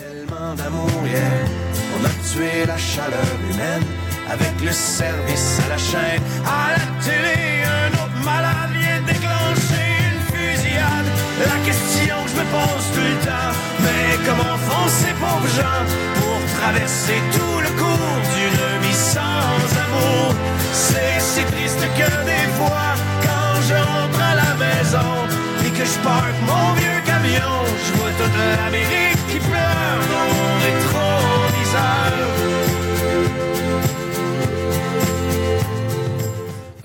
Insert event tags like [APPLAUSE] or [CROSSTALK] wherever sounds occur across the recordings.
Tellement d'amour, yeah. On a tué la chaleur humaine avec le service à la chaîne. À la télé, un autre malade vient déclencher une fusillade. La question que je me pose tout le temps, mais comment font ces pauvres gens pour traverser tout le cours d'une vie sans amour? C'est si triste que des fois, quand je rentre à la maison et que je parque mon vieux camion, je vois toute l'Amérique qui pleure dans mon rétroviseur.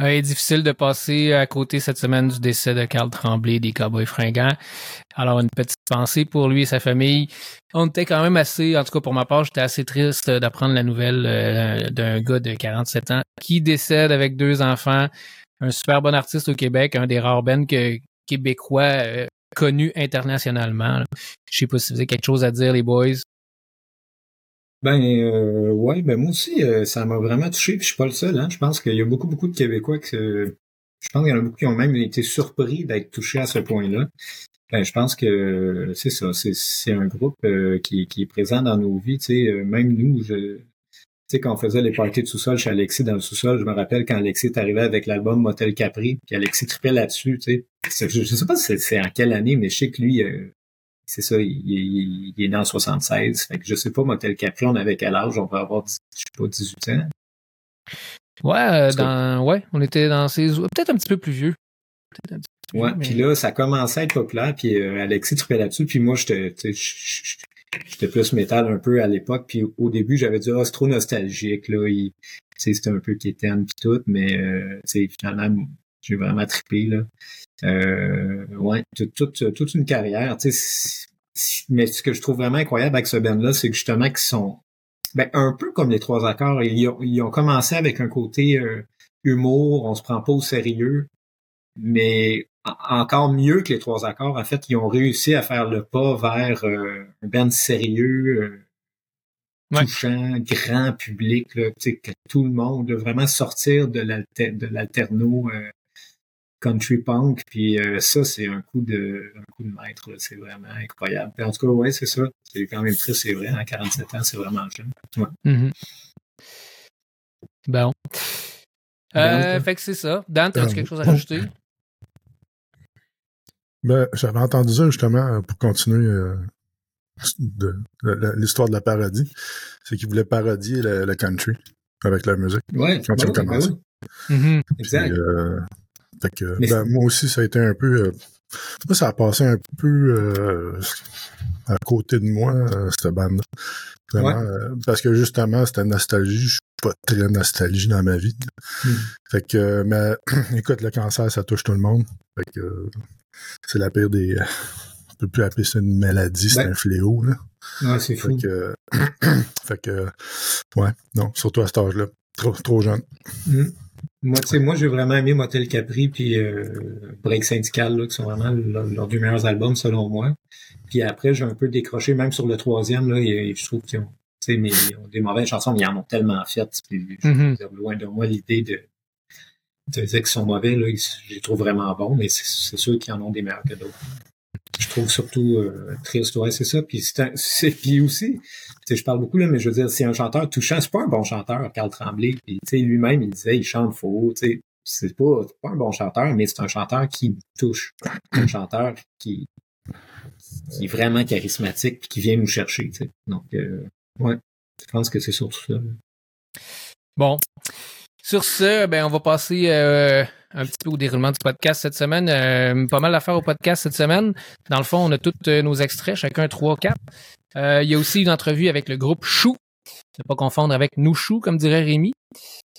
Euh, Il est difficile de passer à côté cette semaine du décès de Carl Tremblay des Cowboys fringants. Alors, une petite pensée pour lui et sa famille. On était quand même assez, en tout cas pour ma part, j'étais assez triste d'apprendre la nouvelle euh, d'un gars de 47 ans qui décède avec deux enfants. Un super bon artiste au Québec, un des rares bands que, québécois euh, connus internationalement. là. Je sais pas si vous avez quelque chose à dire, les boys. Ben euh, ouais, ben moi aussi, euh, ça m'a vraiment touché, puis je suis pas le seul, hein. Je pense qu'il y a beaucoup, beaucoup de Québécois que je pense qu'il y en a beaucoup qui ont même été surpris d'être touchés à ce point-là. Ben, je pense que c'est ça, c'est, un groupe euh, qui, qui est présent dans nos vies, tu sais, même nous, je, tu sais, quand on faisait les parties de sous-sol chez Alexis dans le sous-sol, je me rappelle quand Alexis est arrivé avec l'album Motel Capri, puis Alexis tripait là-dessus, tu sais. Je, je sais pas si c'est, en quelle année, mais je sais que lui, euh, c'est ça, il, il- il est né en 76. Fait que je sais pas, Motel Capri, on avait quel âge? On va avoir, je sais pas, 18 ans. Ouais, euh, dans, ouais, on était dans ces, peut-être un petit peu plus vieux. Peu plus Ouais, mais- puis là, ça commençait à être populaire, puis euh, Alexis tripait là-dessus, puis moi, j'étais, j'étais plus métal un peu à l'époque, puis au début, j'avais dit, ah, c'est trop nostalgique, là, il- c'était un peu quétaine puis tout, mais, euh, finalement, j'ai vraiment trippé, là. Euh, ouais, toute, toute, toute une carrière, tu sais, mais ce que je trouve vraiment incroyable avec ce band-là, c'est que justement qu'ils sont, ben, un peu comme les trois accords, ils ont, ils ont commencé avec un côté euh, humour, on se prend pas au sérieux, mais encore mieux que les trois accords, en fait, ils ont réussi à faire le pas vers euh, un band sérieux, euh, Ouais. touchant, grand public, là, tu sais, que tout le monde, là, vraiment sortir de l'alter- de l'alterno euh, country punk, puis euh, ça, c'est un coup de un coup de maître, là, c'est vraiment incroyable. Puis en tout cas, ouais, c'est ça. C'est quand même triste, c'est vrai, à 47 ans, c'est vraiment jeune. Ouais. Mhm. Bon. Euh, Dan, fait que c'est ça. Dan, as-tu quelque chose à rajouter? Ben, j'avais entendu ça justement euh, pour continuer euh, de, de- de- l'histoire de la parodie. C'est qu'ils voulaient parodier le, le country avec la musique. Ouais, Quand ben oui, ben commencé. oui, Mhm. exact. Euh, fait que, ben, moi aussi, ça a été un peu. Ça a passé un peu euh, à côté de moi, euh, cette. Vraiment, euh, parce que justement, c'était nostalgie. Je suis pas très nostalgie dans ma vie. Hmm. Fait que, mais [CLEARS THROAT] écoute, le cancer, ça touche tout le monde. Fait que c'est la pire des. On peut plus appeler ça une maladie, c'est Ben. un fléau, là. Ouais, c'est fou. Fait que, [CLEARS THROAT] fait que, ouais, non, surtout à cet âge-là. Trop, trop jeune. Mm. Moi, tu sais, moi, j'ai vraiment aimé Motel Capri puis euh, Break Syndical, là, qui sont vraiment leurs deux meilleurs albums, selon moi. Puis après, j'ai un peu décroché, même sur le troisième, là, et je trouve qu'ils ont, tu sais, mais ils ont des mauvaises chansons, mais ils en ont tellement fait. Puis, je veux dire, loin de moi l'idée de, de dire qu'ils sont mauvais, là, je les trouve vraiment bons, mais c'est c'est sûr qu'ils en ont des meilleurs que d'autres. Je trouve surtout euh, triste, ouais, c'est ça. Puis c'est puis aussi, je parle beaucoup là, mais je veux dire, c'est un chanteur touchant. C'est pas un bon chanteur, Carl Tremblay. Puis lui-même, il disait, il chante faux. Tu c'est pas, pas un bon chanteur, mais c'est un chanteur qui touche, un chanteur qui, qui est vraiment charismatique, puis qui vient nous chercher. Donc, euh, ouais, je pense que c'est surtout ça. Bon. Sur ce, ben, on va passer euh, un petit peu au déroulement du podcast cette semaine. Euh, pas mal d'affaires au podcast cette semaine. Dans le fond, on a tous euh, nos extraits, chacun trois, quatre. Euh, il y a aussi une entrevue avec le groupe Chou. Ne pas confondre avec nous Chou, comme dirait Rémi.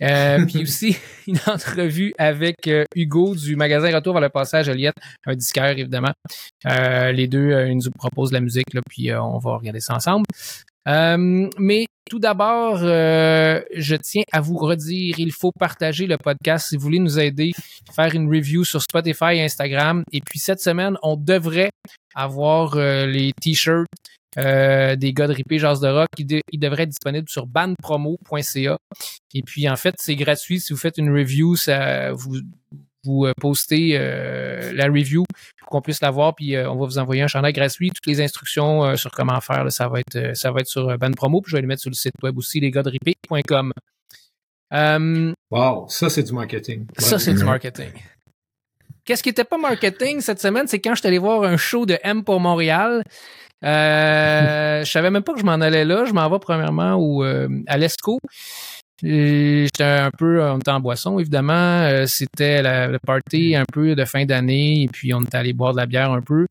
Euh, puis aussi [LAUGHS] une entrevue avec Hugo du magasin Retour vers le passage Eliette, un disquaire évidemment. Les deux, ils nous proposent la musique, puis on va regarder ça ensemble. Euh, mais tout d'abord, euh, je tiens à vous redire, il faut partager le podcast si vous voulez nous aider, faire une review sur Spotify et Instagram. Et puis cette semaine, on devrait avoir euh, les t-shirts euh, des gars de Ripé Jazz de Rock. Ils, de- ils devraient être disponibles sur bandpromo.ca. Et puis en fait, c'est gratuit. Si vous faites une review, ça vous vous euh, poster euh, la review pour qu'on puisse la voir, puis euh, on va vous envoyer un chandail gratuit. Toutes les instructions euh, sur comment faire, là, ça va être ça va être sur Ban Promo, puis je vais les mettre sur le site web aussi. Euh, Wow, ça c'est du marketing. ça, c'est du marketing. Qu'est-ce qui était pas marketing cette semaine, c'est quand je suis allé voir un show de M pour Montréal. [LAUGHS] Je savais même pas que je m'en allais là. Je m'en vais premièrement au, à l'ESCO. J'étais un peu, on était en boisson, évidemment. Euh, C'était le party un peu de fin d'année. Et puis, on est allé boire de la bière un peu.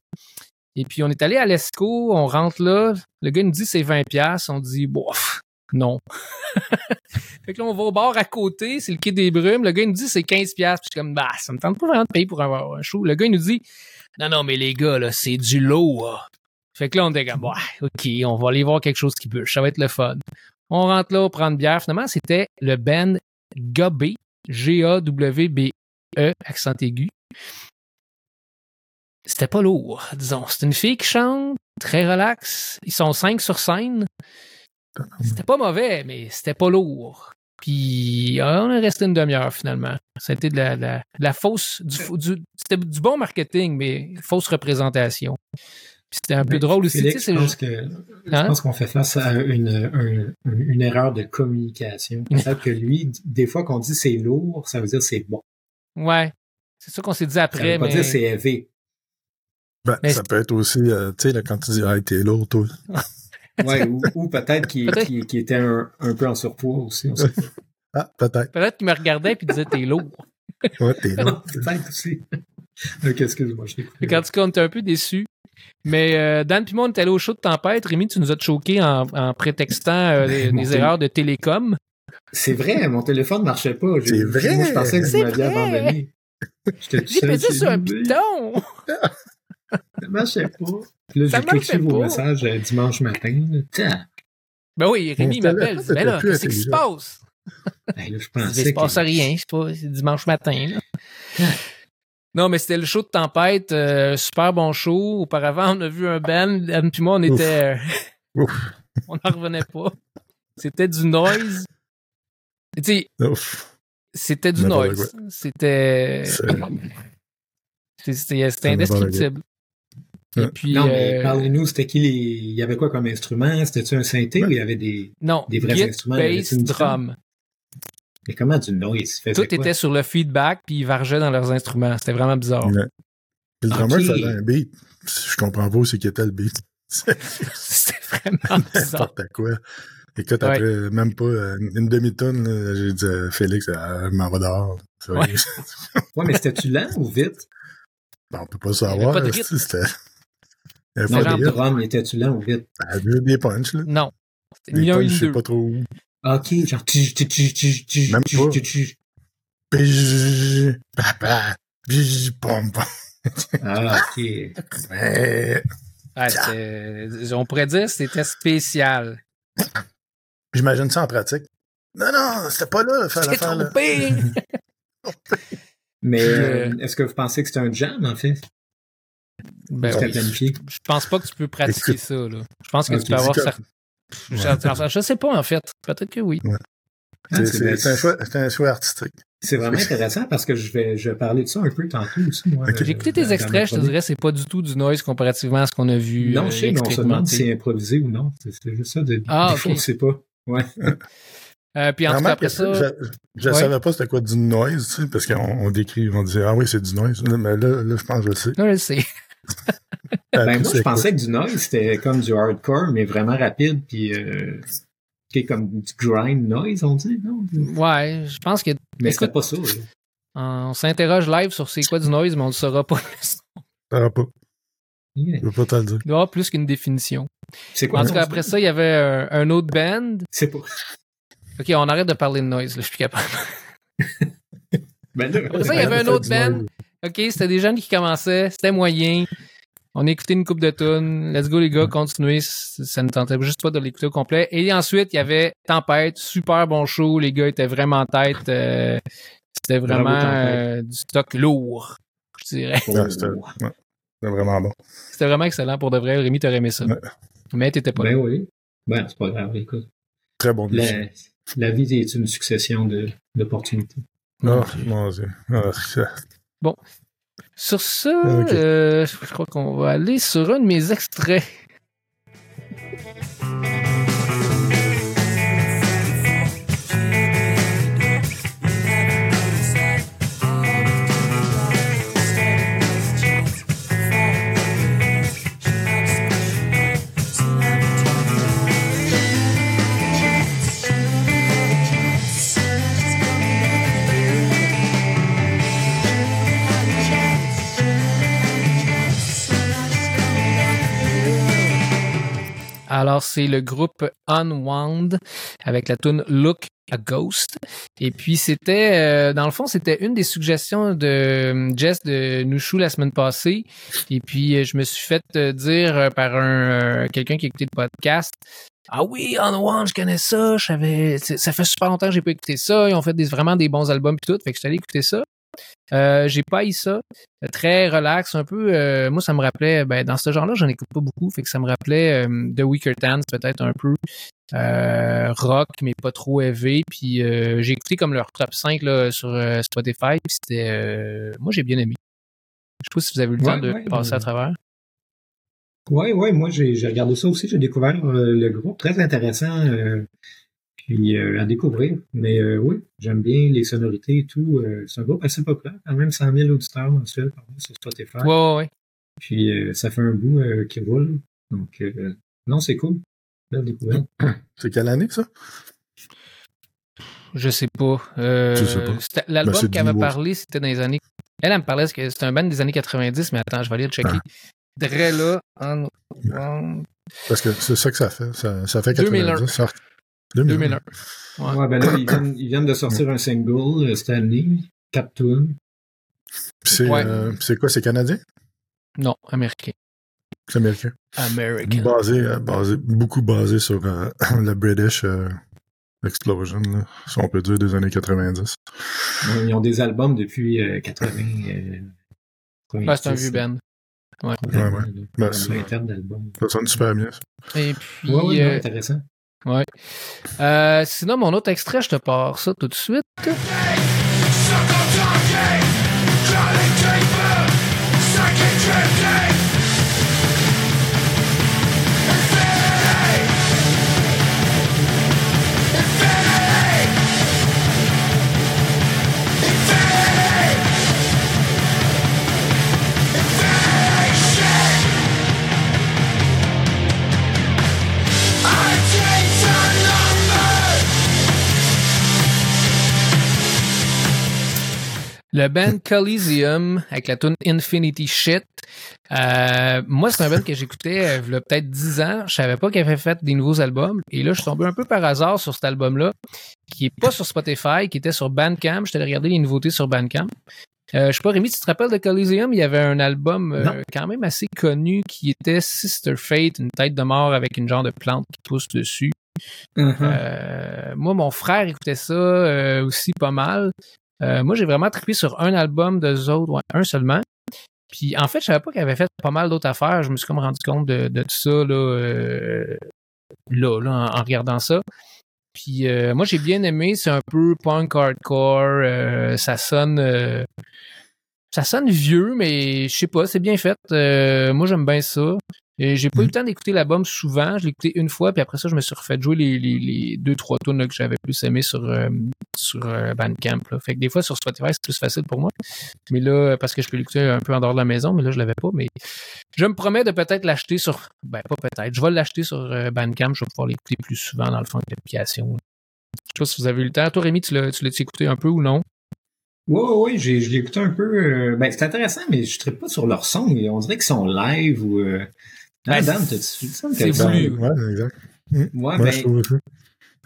Et puis, on est allé à l'ESCO. On rentre là. Le gars nous dit c'est 20$. piastres. On dit, bof, non. [LAUGHS] fait que là, on va au bar à côté. C'est le quai des Brumes. Le gars nous dit c'est 15$. piastres. Puis je suis comme, bah, ça me tente pas vraiment de payer pour avoir un show. Le gars, nous dit, non, non, mais les gars, là, c'est du lot. Fait que là, on était comme, OK, on va aller voir quelque chose qui bûche. Ça va être le fun. On rentre là, on prend une bière. Finalement, c'était le band Gabé, G-A-W-B-E, accent aigu. C'était pas lourd, disons. C'est une fille qui chante, très relax. Ils sont cinq sur scène. C'était pas mauvais, mais c'était pas lourd. Puis euh, on est resté une demi-heure finalement. C'était de la, fausse, c'était du bon marketing, mais fausse représentation. C'était un peu Ben, drôle aussi. Félix, tu sais, je c'est- pense que je Hein? pense qu'on fait face à une, un- un- une erreur de communication. [LAUGHS] Peut-être que lui, des fois qu'on dit c'est lourd, ça veut dire c'est bon. Ouais. C'est ça qu'on s'est dit Ça après, veut pas mais. dire c'est élevé. Ben, Mais ça peut être aussi, euh, tu sais, quand tu dis, ah, t'es lourd, toi. [LAUGHS] Ouais, ou, ou peut-être qu'il était un, un peu en surpoids aussi. on sait pas. [LAUGHS] Ah, peut-être. Peut-être qu'il me regardait et disait T'es lourd. Ouais, t'es lourd. peut-être aussi. Ok, excuse-moi, je t'ai cas, on était un peu déçus. Mais euh, Dan puis moi, on est allé au show de tempête. Rémi, tu nous as choqué en, en prétextant euh, les Dieu. erreurs de télécom. C'est vrai, mon téléphone marchait pas. C'est vrai. Moi, je pensais que C'est vous m'aviez vrai. abandonné. J'ai pesé sur un piton. [LAUGHS] Ça marchait pas. Puis là, j'ai cliqué vos messages euh, dimanche matin. Tiens, Ben oui, Rémi m'appelle. savait il dit, pas, Ben là, qu'est-ce qui se passe? ben là, je Il pensais se passe que... rien, c'est pas c'est dimanche matin. là. Non, mais c'était le show de tempête, euh, super bon show. Auparavant, on a vu un band, Dan puis moi, on était, euh, Ouf. [LAUGHS] on n'en revenait pas. C'était du noise. Tu sais, Ouf. c'était du noise. C'était, c'était, indescriptible. Et Ouais. puis, Non, mais euh, parlez-nous, c'était qui les... Il y avait quoi comme instrument? C'était-tu un synthé ou il y avait des... non, des vrais git, instruments, bass, drum. Mais comment du noise? Faisait Tout quoi? était sur le feedback, puis ils vargeaient dans leurs instruments. C'était vraiment bizarre. Ouais. Puis le drummer Ok. faisait un beat. Je comprends pas c'est qui était le beat. C'est [LAUGHS] [LAUGHS] C'était vraiment bizarre. n'importe quoi. Écoute, Ouais. après même pas euh, une demi-tonne, j'ai dit à Félix, ah, m'en vais dehors. Ouais. Ouais, mais c'était-tu lent ou vite? Ben, on peut pas savoir. C'était. Il le drum, était-tu lent ou vite? Il y a des punchs, là. Non. Des punchs, je sais deux. pas trop où. Ok, genre... tch, tch, tch, tch, tch, Même pas. Ah, ok. C'était- on pourrait dire que c'était spécial. J'imagine ça en pratique. Non, non, c'était pas là, faire l'affaire, là. trompé! [LAUGHS] Mais Euh, est-ce que vous pensez que c'était un jam, en fait? Ben oui. planifié? Je pense pas que tu peux pratiquer Écoute. ça, là. Je pense que tu peux avoir certains. Ouais. Je, je sais pas, en fait. Peut-être que oui. Ah, C'est- un choix, c'est un choix artistique. C'est vraiment [LAUGHS] intéressant parce que je vais, je vais parler de ça un peu tantôt aussi, moi. J'ai écouté tes extraits, je te dirais, c'est pas du tout du noise comparativement à ce qu'on a vu. Non, euh, je sais, mais on se demande si c'est improvisé ou non. C'est juste ça. De, Ah, des fois, ok. on sait pas. Ouais. [LAUGHS] Euh, puis en tout cas, Remarque après ça, Je, je Ouais. savais pas c'était quoi du noise, tu sais, parce qu'on on décrit, on disait, ah oui, c'est du noise. Mais là, là, je pense que je le sais. non, je le sais. Ben, moi, je pensais que du noise, c'était comme du hardcore, mais vraiment rapide, puis euh, qui est comme du grind noise, on dit, non? Ouais, je pense que Mais c'était pas ça. là. on s'interroge live sur c'est quoi du noise, mais on ne le saura pas. [LAUGHS] Ça va pas. Yeah. Je peux pas te le dire. Il doit y avoir plus qu'une définition. C'est quoi? En tout cas, après ça, il y avait un, un autre band. C'est pas. Ok, on arrête de parler de noise, là, je suis plus capable. [LAUGHS] Ben là, Après ça, il y avait un autre band. noise. OK, c'était des jeunes qui commençaient, c'était moyen. On a écouté une coupe de tunes. Let's go, les gars, continuez. Ça ne tentait juste pas de l'écouter au complet. Et ensuite, il y avait Tempête, super bon show. Les gars étaient vraiment en tête. euh, c'était vraiment euh, du stock lourd, je dirais. Ouais, C'était ouais, vraiment bon. C'était vraiment excellent pour de vrai. Rémi, t'aurais aimé ça. Ouais. Mais t'étais pas Ben là. oui. Ben, c'est pas grave, écoute. Très bon La, la vie est une succession de- d'opportunités. Oh, mon Dieu. Ça- Bon. Sur ça, Ok. euh, je crois qu'on va aller sur un de mes extraits. Alors, c'est le groupe Unwound avec la tune Look a Ghost. Et puis, c'était, euh, dans le fond, c'était une des suggestions de euh, Jess de Nushu la semaine passée. Et puis, euh, je me suis fait dire par un quelqu'un qui écoutait le podcast. Ah oui, Unwound, je connais ça. Ça fait super longtemps que j'ai pas écouté ça. Ils ont fait des, vraiment des bons albums et tout. Fait que je suis allé écouter ça. Euh, j'ai pas eu ça. Très relax, un peu. euh, moi, ça me rappelait, ben, dans ce genre-là, j'en écoute pas beaucoup, fait que ça me rappelait euh, The Weaker Tans, peut-être un peu rock, mais pas trop heavy. Puis j'ai écouté comme leur top 5 là, sur Spotify, puis c'était, moi, j'ai bien aimé. Je sais pas si vous avez eu le temps de ouais, passer à travers. Ouais, ouais, moi j'ai regardé ça aussi, j'ai découvert le groupe, très intéressant, puis euh, à découvrir. Mais euh, oui, j'aime bien les sonorités et tout. euh, c'est un groupe assez populaire, quand même 100 000 auditeurs mensuels par mois sur Spotify. Ouais, ouais, ouais. Puis euh, ça fait un bout euh, qui roule. Donc euh, non, c'est cool. Belle découverte. [CLEARS THROAT] C'est quelle année, ça? Je sais pas. Euh, Je sais pas. L'album Ben, qu'elle m'a parlé, c'était dans les années. Elle, elle me parlait que c'était un band des années 90, mais attends, je vais aller le checker. Dre là, Unwound. Parce que c'est ça que ça fait. Ça, ça fait 2001. 90. Ça... 2001. 2001. Ouais. Ouais, ben là, ils viennent, ils viennent de sortir un single, euh, Stanley, Cap Tune. C'est Ouais. euh, c'est quoi? C'est canadien? Non, américain. C'est américain. American. Basé, euh, basé, beaucoup basé sur euh, [CLEARS THROAT] le British euh, Explosion, là, si on peut dire, des années 90. Ils ont des albums depuis euh, 80. Euh, Ouais, c'est un 90, vieux band. Ouais. Ouais, ouais. Ben. Ça sonne super bien, ça. Et puis, Ouais, ouais, non, intéressant. Ouais. Euh, sinon, mon autre extrait, je te pars ça tout de suite. Le band Coliseum avec la tune Infinity Shit. Euh, moi, c'est un band que j'écoutais euh, il y a peut-être 10 ans. Je savais pas qu'il avait fait des nouveaux albums. Et là, je suis tombé un peu par hasard sur cet album-là, qui est pas sur Spotify, qui était sur Bandcamp. J'étais allé regarder les nouveautés sur Bandcamp. Euh, je sais pas, Rémi, tu te rappelles de Coliseum? Il y avait un album euh, quand même assez connu qui était Sister Fate, une tête de mort avec une genre de plante qui pousse dessus. Euh, moi, mon frère écoutait ça aussi pas mal. Euh, moi, j'ai vraiment trippé sur un album de autres, ouais, un seulement. Puis en fait, je savais pas qu'il avait fait pas mal d'autres affaires. Je me suis comme rendu compte de, tout ça là, euh, là, là, en, regardant ça. Puis euh, moi, j'ai bien aimé. C'est un peu punk hardcore. ça sonne, ça sonne vieux, mais je sais pas, c'est bien fait. Moi, j'aime bien ça. Et j'ai pas eu le temps d'écouter l'album souvent. Je l'ai écouté une fois, puis après ça, je me suis refait jouer les, les, les deux, trois tunes là, que j'avais plus aimé sur, euh, sur euh, Bandcamp. Là. Fait que des fois, sur Spotify, c'est plus facile pour moi. Mais là, parce que je peux l'écouter un peu en dehors de la maison, mais là, je l'avais pas. Mais je me promets de peut-être l'acheter sur. Ben, pas peut-être. Je vais l'acheter sur euh, Bandcamp. Je vais pouvoir l'écouter plus souvent, dans le fond, avec l'application. Je sais pas si vous avez eu le temps. Toi, Rémi, tu l'as- tu l'as écouté un peu ou non? Ouais, j'ai, je l'ai écouté un peu. ben, c'est intéressant, mais je ne pas sur leur son. On dirait qu'ils sont live ou. Ah, Ben, Dan, c'est- t'as-tu ça? c'est voulu. Ouais, exact. Ouais, Ouais, ben, je trouve ça.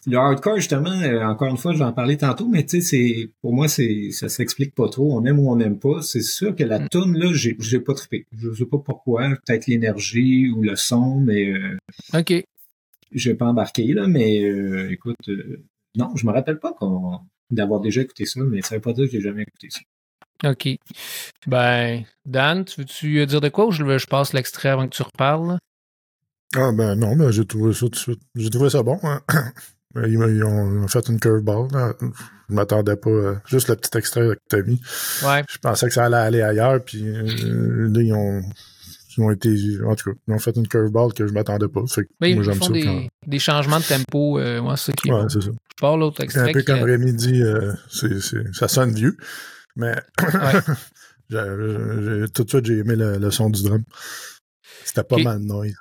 le hardcore, justement, euh, encore une fois, je vais en parler tantôt, mais tu sais, c'est, pour moi, c'est, ça s'explique pas trop. On aime ou on n'aime pas. C'est sûr que la Mm. tune là, j'ai, j'ai pas trippé. Je sais pas pourquoi. Peut-être l'énergie ou le son, mais, euh, OK. j'ai pas embarqué, là, mais, euh, écoute, euh, non, je me rappelle pas qu'on, d'avoir déjà écouté ça, mais ça veut pas dire que j'ai jamais écouté ça. OK. Ben, Dan, tu veux-tu dire de quoi ou je, je passe l'extrait avant que tu reparles? Ah ben non, ben j'ai trouvé ça tout de suite. J'ai trouvé ça bon. hein. [COUGHS] Ils, ils ont fait une curveball. Là. Je m'attendais pas. euh, juste le petit extrait que t'as mis. Ouais. Je pensais que ça allait aller ailleurs, puis euh, là, ils ont, ils ont été... En tout cas, ils ont fait une curveball que je m'attendais pas. Fait que Mais moi, ils j'aime font ça. des, quand- des changements de tempo. Euh, moi, c'est ça Ouais, c'est ça. Je pars l'autre C'est un extrait. peu comme euh, Rémi dit, euh, c'est, c'est, ça sonne vieux. Mais [LAUGHS] tout de suite, j'ai aimé le, le son du drum. C'était pas mal noise.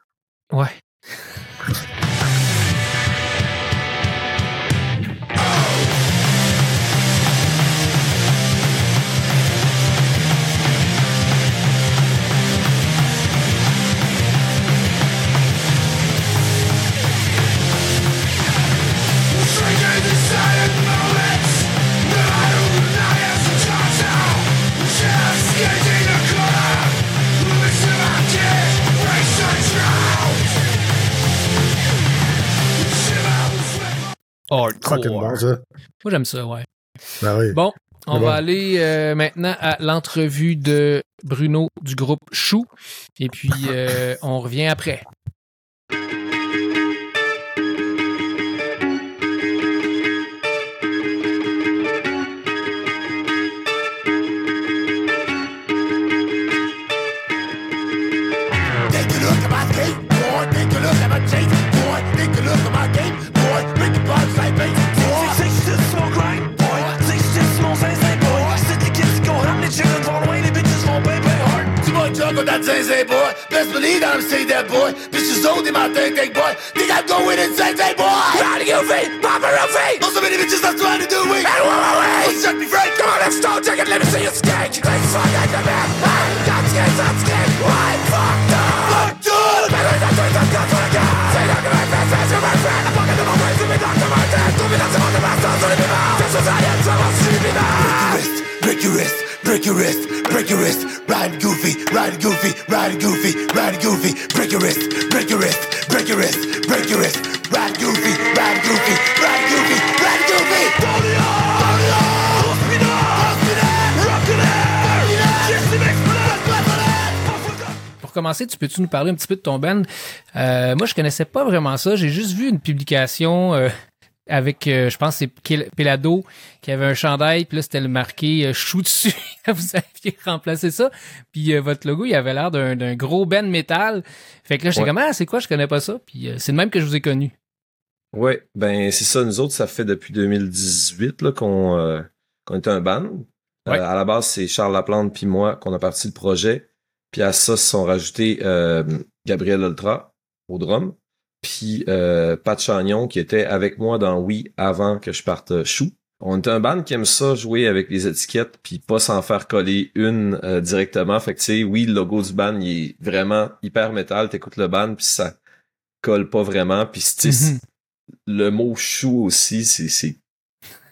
Ouais. Fucking bon, Hardcore. ça. Moi, j'aime ça, ouais. Ben oui. Bon, on va aller euh, maintenant à l'entrevue de Bruno du groupe Chou. Et puis, euh, on revient après. Thursday, boy. Best believe I'm say that, boy. Bitches only my thing, thing, boy. Think I go in and say, hey, boy. Proud of you, feet, pop a feet. Also, many bitches that's trying to do it. And whoa, whoa, whoa. Shut me free. Come on, let's start checking. Let me see you skank. You think fuck, I can man. I'm not skank, I'm skank. Why, fuck, dog? Fuck, dog. Better than doing that, God, fuck, God. Say that to my friends, that's your best friend. I'm fucking to my friends, give me Dr. Martin. Do me that's about the best, I'll do it, be mad. Just as I am, so I'll see me mad. Pour commencer, tu peux-tu nous parler un petit peu de ton band? Euh, moi, je connaissais pas vraiment ça. J'ai juste vu une publication euh, avec, euh, je pense, c'est Pel- Pelado qui avait un chandail, puis là, c'était le marqué euh, chou dessus. [LAUGHS] Vous aviez remplacé ça. Puis euh, votre logo, il avait l'air d'un gros band métal. Fait que là, j'étais Ouais. comme, ah, c'est quoi? Je connais pas ça. Puis c'est de même que je vous ai connu. Ouais, ben c'est ça. Nous autres, ça fait depuis 2018 là, qu'on qu'on est un band. Ouais. à la base, c'est Charles Laplante puis moi qu'on a parti le projet. Puis à ça, se sont rajoutés Gabriel Ultra au drum, puis euh, Pat Chagnon qui était avec moi dans Oui avant que je parte euh, Chou. On est un band qui aime ça jouer avec les étiquettes puis pas s'en faire coller une euh, directement. Fait que tu sais, oui, le logo du band il est vraiment hyper métal. T'écoutes le band puis ça colle pas vraiment. Puis Mhm. le mot chou aussi, c'est, c'est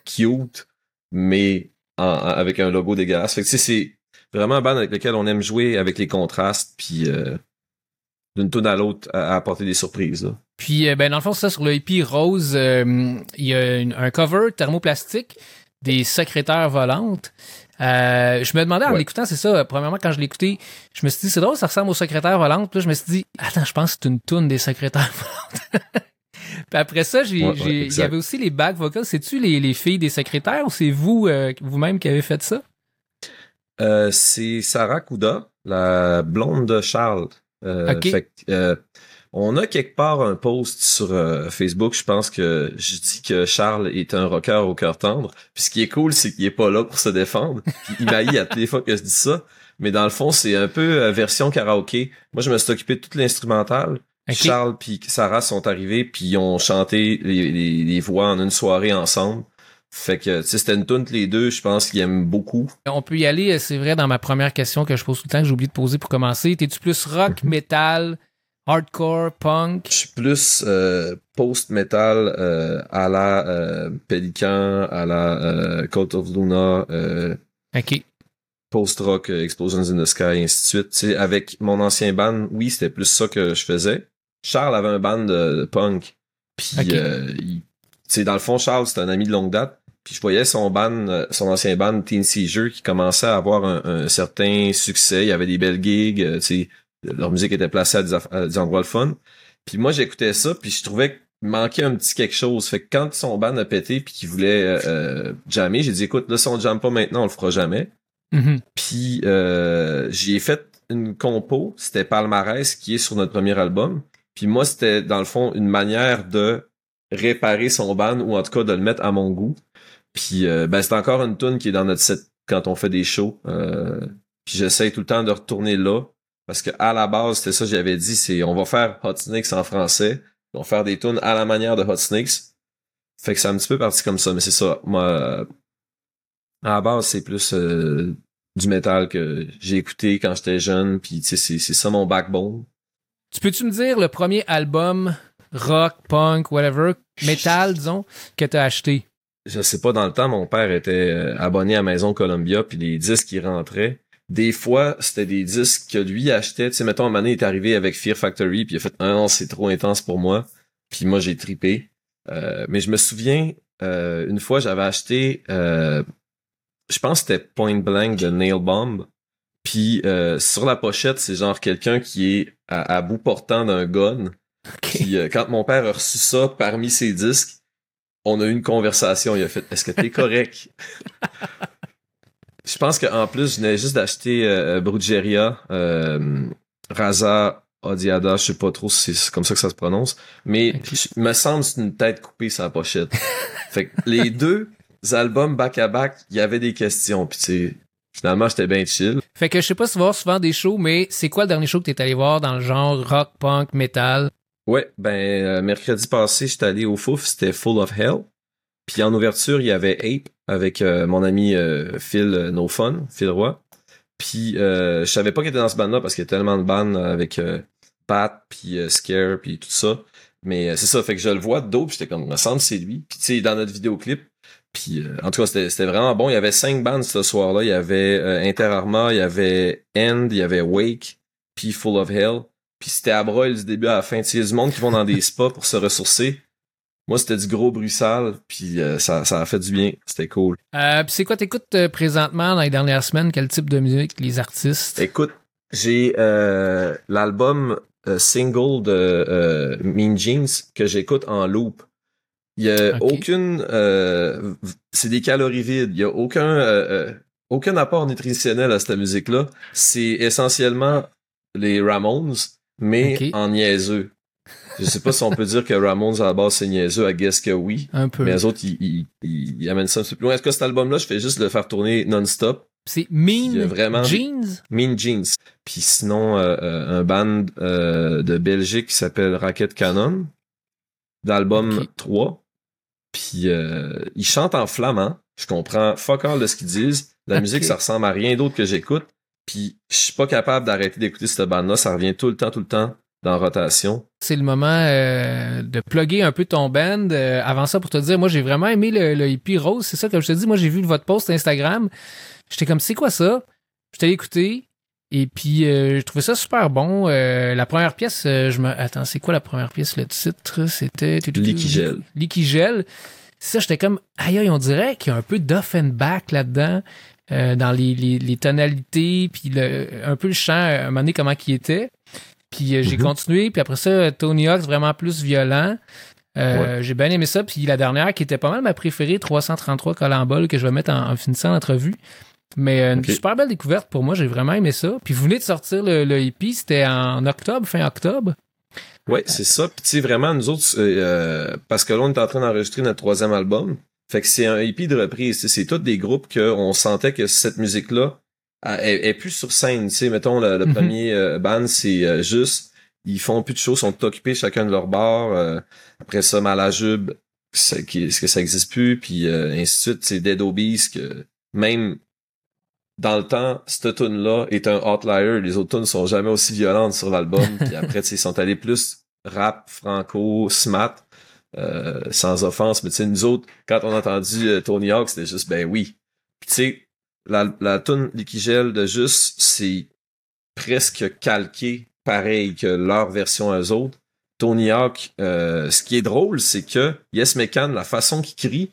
cute, mais en- en- avec un logo dégueulasse. Fait que tu sais, c'est vraiment un band avec lequel on aime jouer avec les contrastes, puis euh, d'une tune à l'autre à, à apporter des surprises. Là. Puis, euh, ben, dans le fond, ça, sur le hippie rose, euh, il y a une- un cover thermoplastique des secrétaires volantes. Euh, je me demandais en Ouais. l'écoutant, c'est ça, premièrement, quand je écouté, je me suis dit, c'est drôle, ça ressemble aux secrétaires volantes. Puis là, je me suis dit, attends, je pense que c'est une toune des secrétaires [LAUGHS] volantes. Puis après ça, j'ai, Ouais, ouais, j'ai- il y avait aussi les back vocals. C'est-tu les, les filles des secrétaires ou c'est vous, euh, vous-même qui avez fait ça? Euh, c'est Sarah Kouda, la blonde de Charles. Euh, fait euh, on a quelque part un post sur euh, Facebook, je pense que je dis que Charles est un rocker au cœur tendre. Puis ce qui est cool, c'est qu'il est pas là pour se défendre. Puis il m'haït à toutes les fois que je dis ça. Mais dans le fond, c'est un peu version karaoké. Moi, je me suis occupé de tout l'instrumental. Ok. Charles puis Sarah sont arrivés puis ils ont chanté les, les, les voix en une soirée ensemble. Fait que c'était une tune les deux, je pense qu'ils aiment beaucoup. On peut y aller, euh, c'est vrai, dans ma première question que je pose tout le temps, que j'ai oublié de poser pour commencer. T'es-tu plus rock, Mhm. metal, hardcore, punk? Je suis plus euh, post-metal euh, à la euh, Pélican, à la Cult of Luna, OK. post-rock, Explosions in the Sky, et ainsi de suite. Tu sais, avec mon ancien band, oui, c'était plus ça que je faisais. Charles avait un band de, de punk. Puis, euh, il- sais, dans le fond, Charles, c'est un ami de longue date. Puis je voyais son band, euh, son ancien band Teen Seizure qui commençait à avoir un, un certain succès. Il y avait des belles gigs, euh, sais, leur musique était placée à des, aff- à des endroits le fun. Puis moi, j'écoutais ça, puis je trouvais que il manquait un petit quelque chose. Fait que quand son band a pété puis qu'il voulait euh, euh, jammer, j'ai dit écoute, là si on jamme pas maintenant, on le fera jamais. Mhm. Puis euh, j'ai fait une compo, c'était Palmarès qui est sur notre premier album. Puis moi, c'était dans le fond une manière de réparer son band ou en tout cas de le mettre à mon goût. Puis euh, ben c'est encore une tune qui est dans notre set quand on fait des shows. Euh, puis j'essaie tout le temps de retourner là parce que à la base c'était ça j'avais dit c'est on va faire Hot Snakes en français, on va faire des tunes à la manière de Hot Snakes. Fait que c'est un petit peu parti comme ça, mais c'est ça. Moi, à la base c'est plus euh, du métal que j'ai écouté quand j'étais jeune, puis c'est ça mon backbone. Tu peux-tu me dire le premier album rock, punk, whatever, métal, disons, que t'as acheté? je sais pas, dans le temps, mon père était euh, abonné à Maison Columbia, puis les disques qui rentraient. Des fois, c'était des disques que lui achetait. Tu sais, mettons, un moment donné, il est arrivé avec Fear Factory, puis il a fait « Ah non, c'est trop intense pour moi. » Puis moi, j'ai tripé. Euh, mais je me souviens, euh, une fois, j'avais acheté, euh, je pense que c'était Point Blank de Nail Bomb. Puis euh, sur la pochette, c'est genre quelqu'un qui est à, à bout portant d'un gun. Puis euh, quand mon père a reçu ça parmi ses disques, on a eu une conversation. Il a fait Est-ce que t'es correct? je pense qu'en plus, je venais juste d'acheter euh, Brugeria, euh, Raza Odiada, je sais pas trop si c'est comme ça que ça se prononce, mais Ok. je- me semble que c'est une tête coupée la pochette. fait que les deux albums back à back, il y avait des questions, puis tu sais, finalement j'étais bien chill. Fait que je sais pas si voir souvent des shows, mais c'est quoi le dernier show que t'es allé voir dans le genre rock, punk, metal? Ouais, ben euh, mercredi passé, j'étais allé au Fouf, c'était Full of Hell. Puis en ouverture, il y avait Ape avec euh, mon ami euh, Phil euh, No Fun, Phil Roy. Puis euh, je savais pas qu'il était dans ce band-là parce qu'il y a tellement de bandes avec Pat, puis Scare, puis tout ça. Mais c'est ça, fait que je le vois de dos, puis j'étais comme, me c'est lui. Puis tu sais, dans notre vidéoclip, puis en tout cas, c'était vraiment bon. Il y avait cinq bandes ce soir-là. Il y avait Inter Arma, il y avait End, il y avait Wake, puis Full of Hell. Puis c'était à broil du début à la fin. Tu sais, il y a du monde qui vont dans des spas pour se ressourcer. Moi, c'était du gros bruxal, puis euh, ça, ça a fait du bien. C'était cool. Euh, pis c'est quoi t'écoutes euh, présentement dans les dernières semaines? Quel type de musique? Les artistes? Écoute, j'ai euh, l'album euh, single de euh, Mean Jeans que j'écoute en loop. Il y a aucune... euh, c'est des calories vides. Il y a aucun... aucun apport nutritionnel à cette musique-là. C'est essentiellement les Ramones, mais en niaiseux. Je sais pas si on peut dire que Ramones à la base c'est niaiseux, I guess que oui. Un peu. Mais les autres, ils, ils, ils- ils amènent ça un peu plus loin. Est-ce que cet album-là, je fais juste le faire tourner non-stop? C'est Mean vraiment- Jeans? Mean Jeans. Puis sinon, euh, euh, un band euh, de Belgique qui s'appelle Racket Cannon, d'album Ok. 3. Puis euh, ils chantent en flamand. Je comprends fuck all de ce qu'ils disent. La musique, ça ressemble à rien d'autre que j'écoute. Puis je suis pas capable d'arrêter d'écouter cette bande-là. Ça revient tout le temps, tout le temps dans rotation. C'est le moment euh, de plugger un peu ton band. Euh, avant ça, pour te dire, moi, j'ai vraiment aimé le, le hippie rose. C'est ça, comme je te dis, moi, j'ai vu votre post Instagram. J'étais comme, c'est quoi ça? J'étais allé écouter. Et puis, euh, je trouvais ça super bon. La première pièce, je me... Attends, c'est quoi la première pièce? Le titre, c'était... Liquigel. Liquigel. Ça, j'étais comme, aïe, aïe, on dirait qu'il y a un peu d'Offenbach là-dedans. Euh, dans les, les, les tonalités, puis le, un peu le chant, euh, à un moment donné, comment il était. Puis euh, j'ai Mhm. continué, puis après ça, Tony Hawk, vraiment plus violent. Euh, J'ai bien aimé ça. Puis la dernière, qui était pas mal ma préférée, 333 Colambol, que je vais mettre en, en finissant l'entrevue. Mais euh, une super belle découverte pour moi, j'ai vraiment aimé ça. Puis vous venez de sortir le, le hippie, c'était en octobre, fin octobre. Ouais, c'est ça. Puis tu sais, vraiment, nous autres, euh, parce que là, on est en train d'enregistrer notre troisième album. Fait que c'est un hippie de reprise. C'est tous des groupes qu'on sentait que cette musique-là elle- elle est plus sur scène. Tu sais, mettons, le, le Mhm. premier euh, band, c'est euh, juste, ils font plus de choses, sont occupés chacun de leur bar. euh, après ça, Malajube, est-ce que ça existe plus, puis euh, ainsi de suite. C'est Dead Obies, que même dans le temps, cette tune là est un outlier. Les autres tunes sont jamais aussi violentes sur l'album. [LAUGHS] puis après, ils sont allés plus rap, franco, smat, euh, sans offense. Mais tu sais, nous autres, quand on a entendu euh, Tony Hawk, c'était juste, ben oui. Puis tu sais, la, la tune Liquigel de Juste, c'est presque calqué pareil que leur version à eux autres. Tony Hawk, euh, ce qui est drôle, c'est que Yes Mecan, la façon qu'il crie,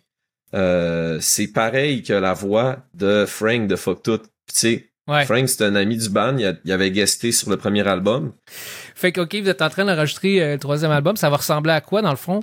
euh, c'est pareil que la voix de Frank de Fuck Tout. Puis, Tu sais, Ouais. Frank, c'est un ami du band. Il, a- il avait guesté sur le premier album. Fait que, OK, vous êtes en train d'enregistrer euh, le troisième album. Ça va ressembler à quoi, dans le fond?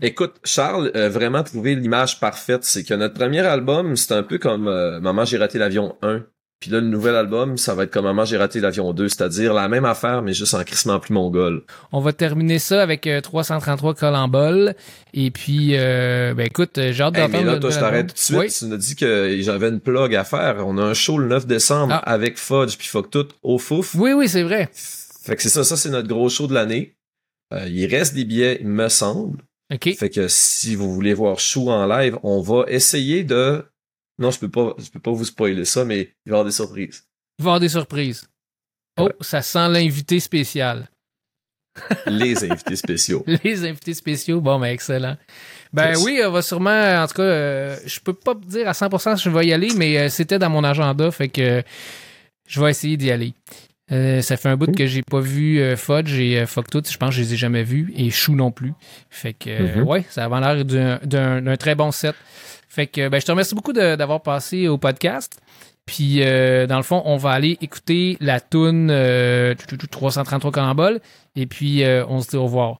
Écoute, Charles a vraiment trouvé l'image parfaite. C'est que notre premier album, c'est un peu comme euh, Maman, j'ai raté l'avion 1. Puis là, le nouvel album, ça va être comme Maman, j'ai raté l'avion 2. C'est-à-dire la même affaire, mais juste en crissement plus mongol. On va terminer ça avec euh, 333 colambol. Et puis, euh, ben écoute, euh, j'ai hâte Hey, d'entendre mais là, toi, je t'arrête tout de suite. Oui. Tu nous dit que j'avais une plug à faire. On a un show le 9 décembre Ah. avec Fudge puis Fuck Tout au Fouf. Oui, oui, c'est vrai. Fait que c'est ça, ça c'est notre gros show de l'année. Euh, il reste des billets, il me semble. Fait que si vous voulez voir Chou en live, on va essayer de. Non, je peux pas, je peux pas vous spoiler ça, mais il va y avoir des surprises. Il va y avoir des surprises. Oh, Ouais. ça sent l'invité spécial. [LAUGHS] Les invités spéciaux. [LAUGHS] Les invités spéciaux, bon, ben excellent. Ben Yes. oui, on va sûrement, en tout cas, euh, je peux pas dire à 100% si je vais y aller, mais euh, c'était dans mon agenda, fait que euh, je vais essayer d'y aller. Euh, ça fait un bout que j'ai pas vu euh, Fudge et euh, Fuck Tout, je pense que je les ai jamais vus, et Chou non plus. Fait que, euh, Mhm. ouais, ça a l'air d'un- très bon set. Fait que, ben, je te remercie beaucoup d'avoir passé au podcast. Puis, euh, dans le fond, on va aller écouter la toune euh, 333 Colambol. Et puis, euh, on se dit au revoir.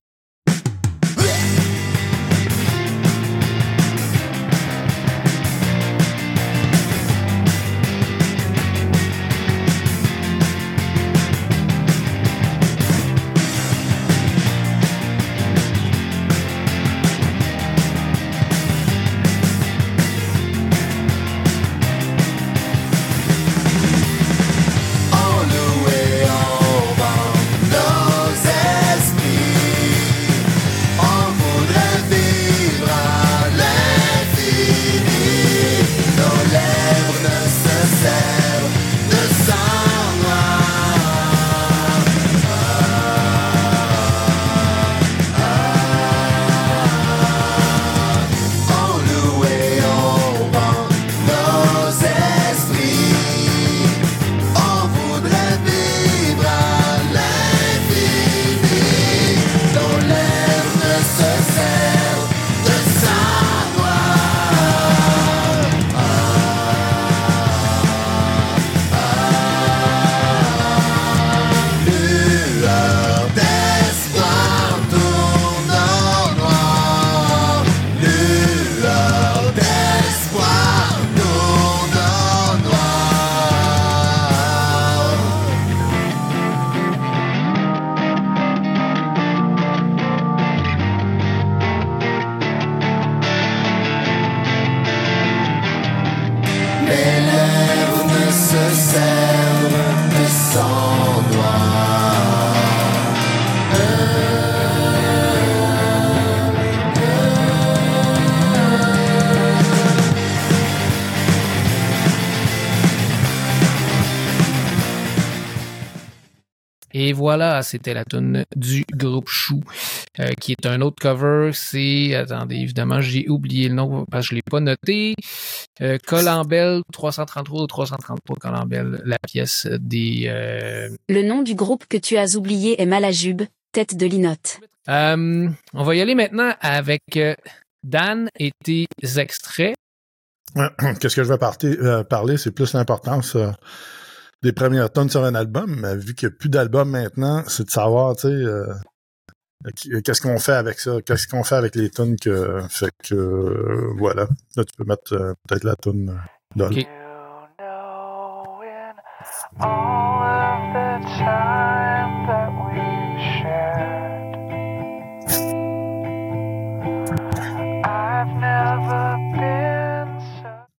Et voilà, c'était la tune du groupe Chou, euh, qui est un autre cover. C'est, attendez, évidemment, j'ai oublié le nom parce que je l'ai pas noté. Euh, Colambel 333 ou 333 Colambel, la pièce des. euh, Le nom du groupe que tu as oublié est Malajube, tête de linotte. euh, on va y aller maintenant avec Dan et tes extraits. [COUGHS] Qu'est-ce que je vais partir- euh, parler, c'est plus l'importance euh, des premières tonnes sur un album. Mais vu qu'il n'y a plus d'albums maintenant, c'est de savoir, tu sais, euh, qu- qu'est-ce qu'on fait avec ça, qu'est-ce qu'on fait avec les tonnes que, fait que, euh, voilà. Là, tu peux mettre euh, peut-être la tonne euh, all.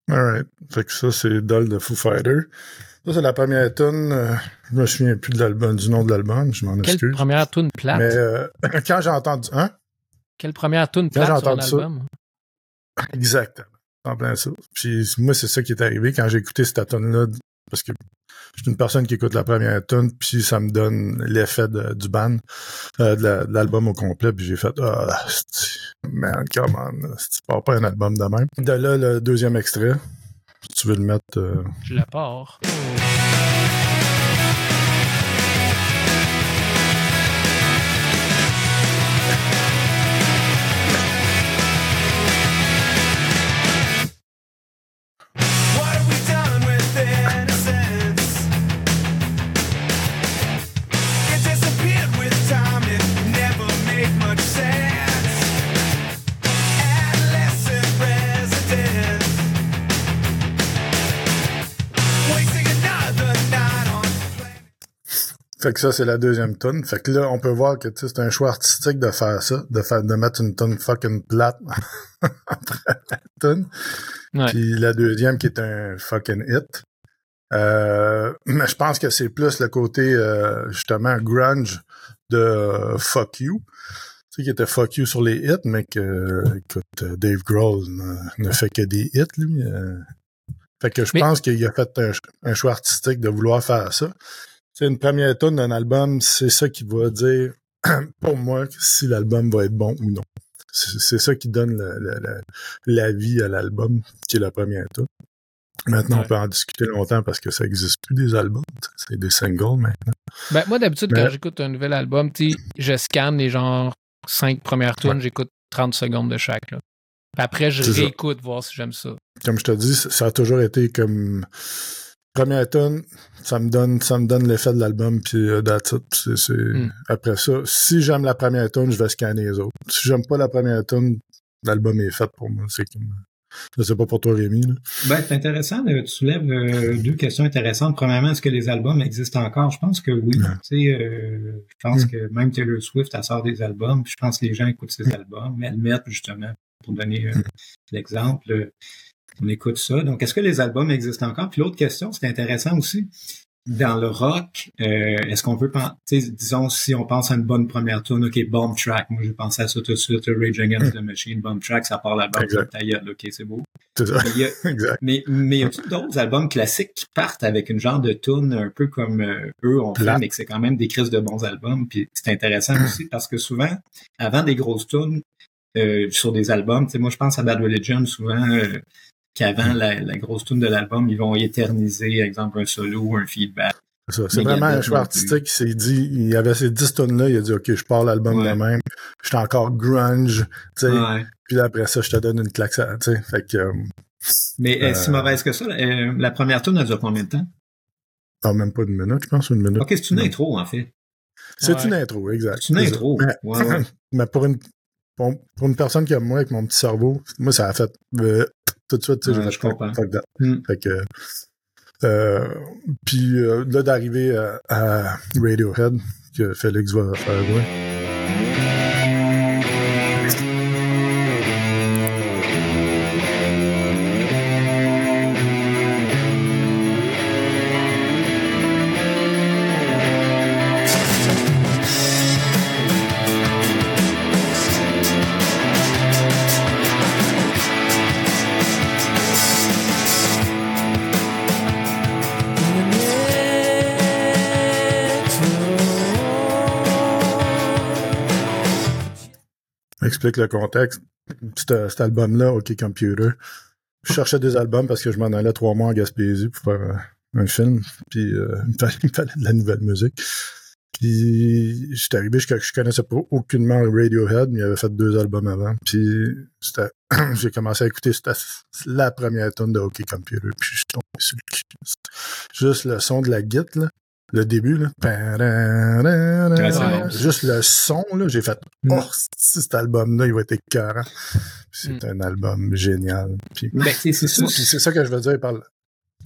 Alright. Fait que ça, c'est Doll de Foo Fighter. Ça, c'est la première tune. euh, je me souviens plus de l'album, du nom de l'album, je m'en Quelle excuse. première tune plate? Mais euh, [LAUGHS] quand j'ai entendu, hein? Quelle première tune Quand plate j'ai sur un entendu ça, album? Exactement. En plein ça. Puis moi, c'est ça qui est arrivé quand j'ai écouté cette tune-là, parce que je suis une personne qui écoute la première tune, puis ça me donne l'effet du band, euh, de la- de l'album au complet, puis j'ai fait ah, c'est- man, come on, c'est pas pas un album de même? De là, le deuxième extrait, tu veux le mettre, euh, Je la. Fait que ça, c'est la deuxième tune. Fait que là, on peut voir que c'est un choix artistique de faire ça, de faire de mettre une tune fucking plate [LAUGHS] après la tune. Ouais. Puis la deuxième qui est un fucking hit. Euh, mais je pense que c'est plus le côté euh, justement grunge de euh, Fuck You. Tu sais, qui était Fuck You sur les hits, mais que écoute, euh, Dave Grohl ne, ne fait que des hits, lui. euh. Fait que je Mais- pense qu'il a fait un, un choix artistique de vouloir faire ça. C'est une première tune d'un album, c'est ça qui va dire [CLEARS THROAT] pour moi si l'album va être bon ou non. C'est ça qui donne le- le- le- la vie à l'album, qui est la première tune. Maintenant, Ouais. on peut en discuter longtemps parce que ça existe plus des albums. C'est des singles maintenant. Ben, moi, d'habitude, Mais- quand j'écoute un nouvel album, je scanne les genre cinq premières tunes, j'écoute 30 secondes de chaque. Là. Après, je ça. réécoute, voir si j'aime ça. Comme je te dis, ça a toujours été comme première tune, ça me donne, ça me donne l'effet de l'album, puis euh, that's it. Mm. Après ça, si j'aime la première tune, je vais scanner les autres. Si j'aime pas la première tune, l'album est fait pour moi. C'est comme, je sais pas pour toi, Rémi. Là. Ben, c'est intéressant. là. Tu soulèves euh, deux questions intéressantes. Premièrement, est-ce que les albums existent encore? Je pense que oui. Ouais. Tu sais, euh, je pense Mm. que même Taylor Swift, elle sort des albums. puis je pense que les gens écoutent ses albums. Mais elles mettent, justement, pour donner euh, l'exemple, euh, on écoute ça. Donc, est-ce que les albums existent encore? Puis l'autre question, c'est intéressant aussi. Dans le rock, euh, est-ce qu'on peut penser, disons, si on pense à une bonne première tune, OK, Bomb Track. Moi, j'ai pensé à ça tout de suite. Rage Against the Machine, Bomb Track, ça part gueule, OK, c'est beau. Mais il y a- [LAUGHS] exact. mais, mais y a d'autres albums classiques qui partent avec une genre de tune un peu comme euh, eux ont fait, mais que c'est quand même des crises de bons albums. Puis c'est intéressant aussi parce que souvent, avant des grosses tunes euh, sur des albums, tu sais, moi je pense à Bad Religion souvent euh, qu'avant la, la grosse tune de l'album, ils vont éterniser, exemple, un solo ou un feedback. C'est vraiment un choix artistique. S'est dit, il y avait ces 10 tonnes-là, il a dit, OK, je pars l'album Ouais. de même. J'étais encore grunge, tu sais. Ouais. Puis là, après ça, je te donne une claque, tu sais. Fait que, euh, Mais si Euh, mauvaise que ça, euh, la première tune, elle dure combien de temps? pas même pas une minute, je pense, une minute. Ok, c'est une Non. intro, en fait. C'est Ouais. une intro, exact. C'est une intro. [CLEARS THROAT] Mais, pour une pour, pour une personne comme moi, avec mon petit cerveau, moi, ça a fait euh, tout de suite, tu sais, Ouais, je comprends. Hmm. Fait que euh, puis euh, là d'arriver à, à Radiohead, que Félix va faire jouer. Explique le contexte. Cet, cet album-là, OK Computer. Je cherchais des albums parce que je m'en allais trois mois en Gaspésie pour faire euh, un film. Puis euh, [LAUGHS] il, me fallait, de la nouvelle musique. Puis j'étais arrivé, je, connaissais pas aucunement Radiohead, mais il avait fait deux albums avant. Puis [CLEARS THROAT] j'ai commencé à écouter la première tonne de OK Computer. Puis je suis tombé sur le. Juste le son de la guitare, là. Le début, là. Ouais. Juste le son, là, j'ai fait Mm. Oh, si cet album-là, il va être écœurant. C'est un album génial. Puis, Ben, c'est ça. ça que je veux dire par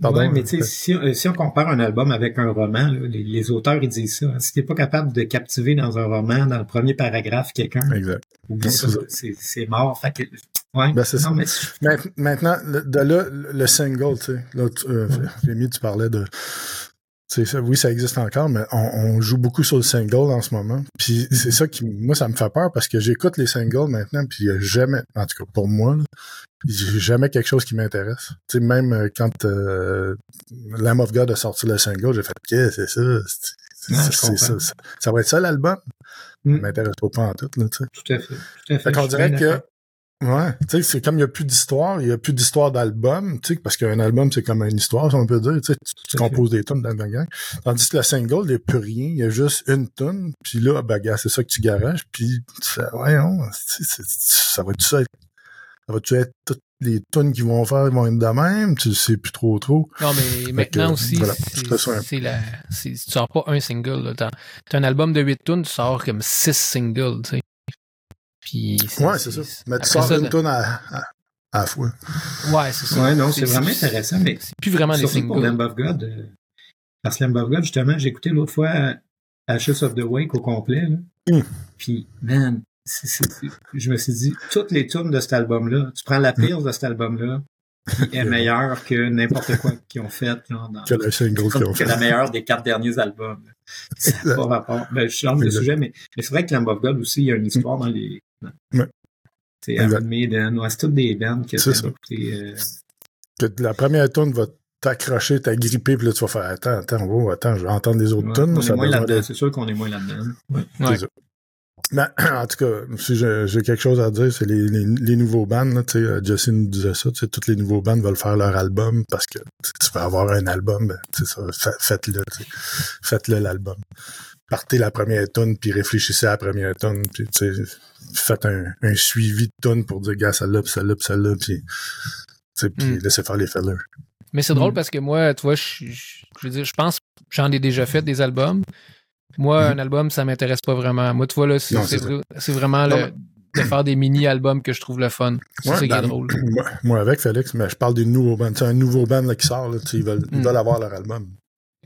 Pardon. Ouais, mais tu sais, si, euh, si on compare un album avec un roman, là, les, les auteurs, ils disent ça. hein. Si t'es pas capable de captiver dans un roman, dans le premier paragraphe, quelqu'un, c'est mort. Fait que, ouais. Ben, c'est non, mais Maintenant, le- de là, le single, tu sais, là, tu, euh, Rémi, tu parlais de, ça, oui, ça existe encore, mais on, on joue beaucoup sur le single en ce moment. Puis c'est ça qui, moi, ça me fait peur parce que j'écoute les singles maintenant, puis il y a jamais, en tout cas pour moi, j'ai jamais quelque chose qui m'intéresse. Tu sais, même euh, quand euh, Lamb of God a sorti le single, j'ai fait, OK, c'est ça, ça, ça, ça va être ça l'album. Mm. Ça m'intéresse pas en tout, là, tu sais. tout à fait. Tout à fait. Fait dirait que. Ouais, tu sais, c'est comme il n'y a plus d'histoire, il n'y a plus d'histoire d'album, tu sais, parce qu'un album, c'est comme une histoire, si on peut dire, tu sais, tu, composes des tunes dans gang. Tandis que le single, il n'y a plus rien, il y a juste une tune, puis là, ben, gars, c'est ça que tu garages, puis tu fais, voyons, tu sais, c'est- ça va-tu ça être, ça va-tu être toutes les tunes qu'ils vont faire, ils vont être de même, tu sais plus trop trop. Non, mais maintenant que, aussi, voilà, c'est- la, tu sors pas un single. là. T'as, t'as un album de 8 tunes, tu sors comme 6 singles, tu sais. Puis Ouais, c'est ça. Mais tu sors une tune à, à, à la fois. Ouais, c'est ça. Ouais, non, c'est vraiment intéressant, mais C'est plus vraiment des surtout pour singles. Lamb of God. euh, parce que Lamb of God, justement, j'ai écouté l'autre fois, Ashes of the Wake au complet. Là. Mm. Puis, man, je me suis dit, toutes les tunes de cet album-là, tu prends la pire de cet album-là, qui est [LAUGHS] meilleure que n'importe quoi qu'ils ont fait. Genre, dans, Que le single qu'ils ont que fait. la meilleure des quatre derniers albums. là. Ça n'a pas rapport. Ben, je change de sujet, mais, mais c'est vrai que Lamb of God aussi, il y a une histoire dans les. Ouais. C'est. Iron Maiden, ouais, c'est toutes des bands que C'est t'aimes ça. écouter, euh, la première tune va t'accrocher, t'agripper, puis là, tu vas faire Attends, attends, oh, attends, je vais entendre les autres ouais, demander- C'est sûr qu'on est moins là-dedans. Ouais. c'est Ouais. ça. Mais, [CLEARS THROAT] en tout cas, si j'ai quelque chose à dire, c'est les, les, les nouveaux bands, là, tu sais, euh, Justin nous disait ça, tous les nouveaux bands veulent faire leur album parce que tu vas avoir un album, ben, c'est ça, fa- faites-le, faites-le l'album. Partez la première tune, puis réfléchissez à la première tune, puis tu sais, faites un, un suivi de tune pour dire, gars, celle-là, puis celle-là, puis celle-là, puis tu sais, puis Mm. laissez faire les fillers. Mais c'est drôle Mm. parce que moi, tu vois, je, je, je veux dire, je pense que j'en ai déjà fait des albums. Moi, Mhm. un album, ça m'intéresse pas vraiment. Moi, tu vois, là, c'est vraiment Non, le, de faire des mini-albums que je trouve le fun. C'est Ouais, ça ben, drôle. Moi, moi avec Félix, mais je parle des nouveaux bands. C'est un nouveau band là, qui sort, là, ils, veulent, ils veulent avoir leur album.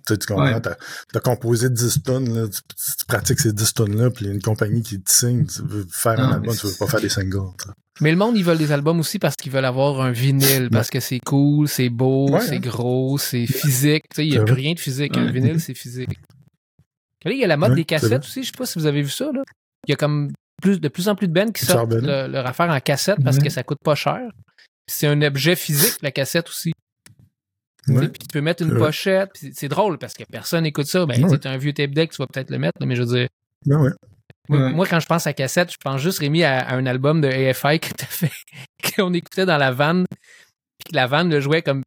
Tu, sais, tu comprends? Ouais. T'as as composé 10 tonnes, là, tu, tu pratiques ces 10 tonnes-là, puis il y a une compagnie qui te signe, tu veux faire un Non, album, tu veux pas faire des singles. tu sais. Mais le monde, ils veulent des albums aussi parce qu'ils veulent avoir un vinyle, parce que c'est cool, c'est beau, Ouais, c'est hein. gros, c'est physique. Tu sais, il n'y a plus rien de physique. Un vinyle, c'est physique. Là, il y a la mode Ouais, des cassettes aussi. Je sais pas si vous avez vu ça. Là. Il y a comme plus, de plus en plus de bands qui sortent revenait. le- leur affaire en cassette parce que ça coûte pas cher. Puis C'est un objet physique, la cassette aussi. Ouais. Puis tu peux mettre une C'est vrai. pochette. C'est drôle parce que personne n'écoute ça. Ben, Ouais. tu as un vieux tape deck, tu vas peut-être le mettre, mais je veux dire, Ben ouais. moi, Ouais. moi, quand je pense à cassette, je pense juste, Rémi, à, à un album de AFI que t'as fait, [LAUGHS] qu'on écoutait dans la vanne, puis que la vanne le jouait comme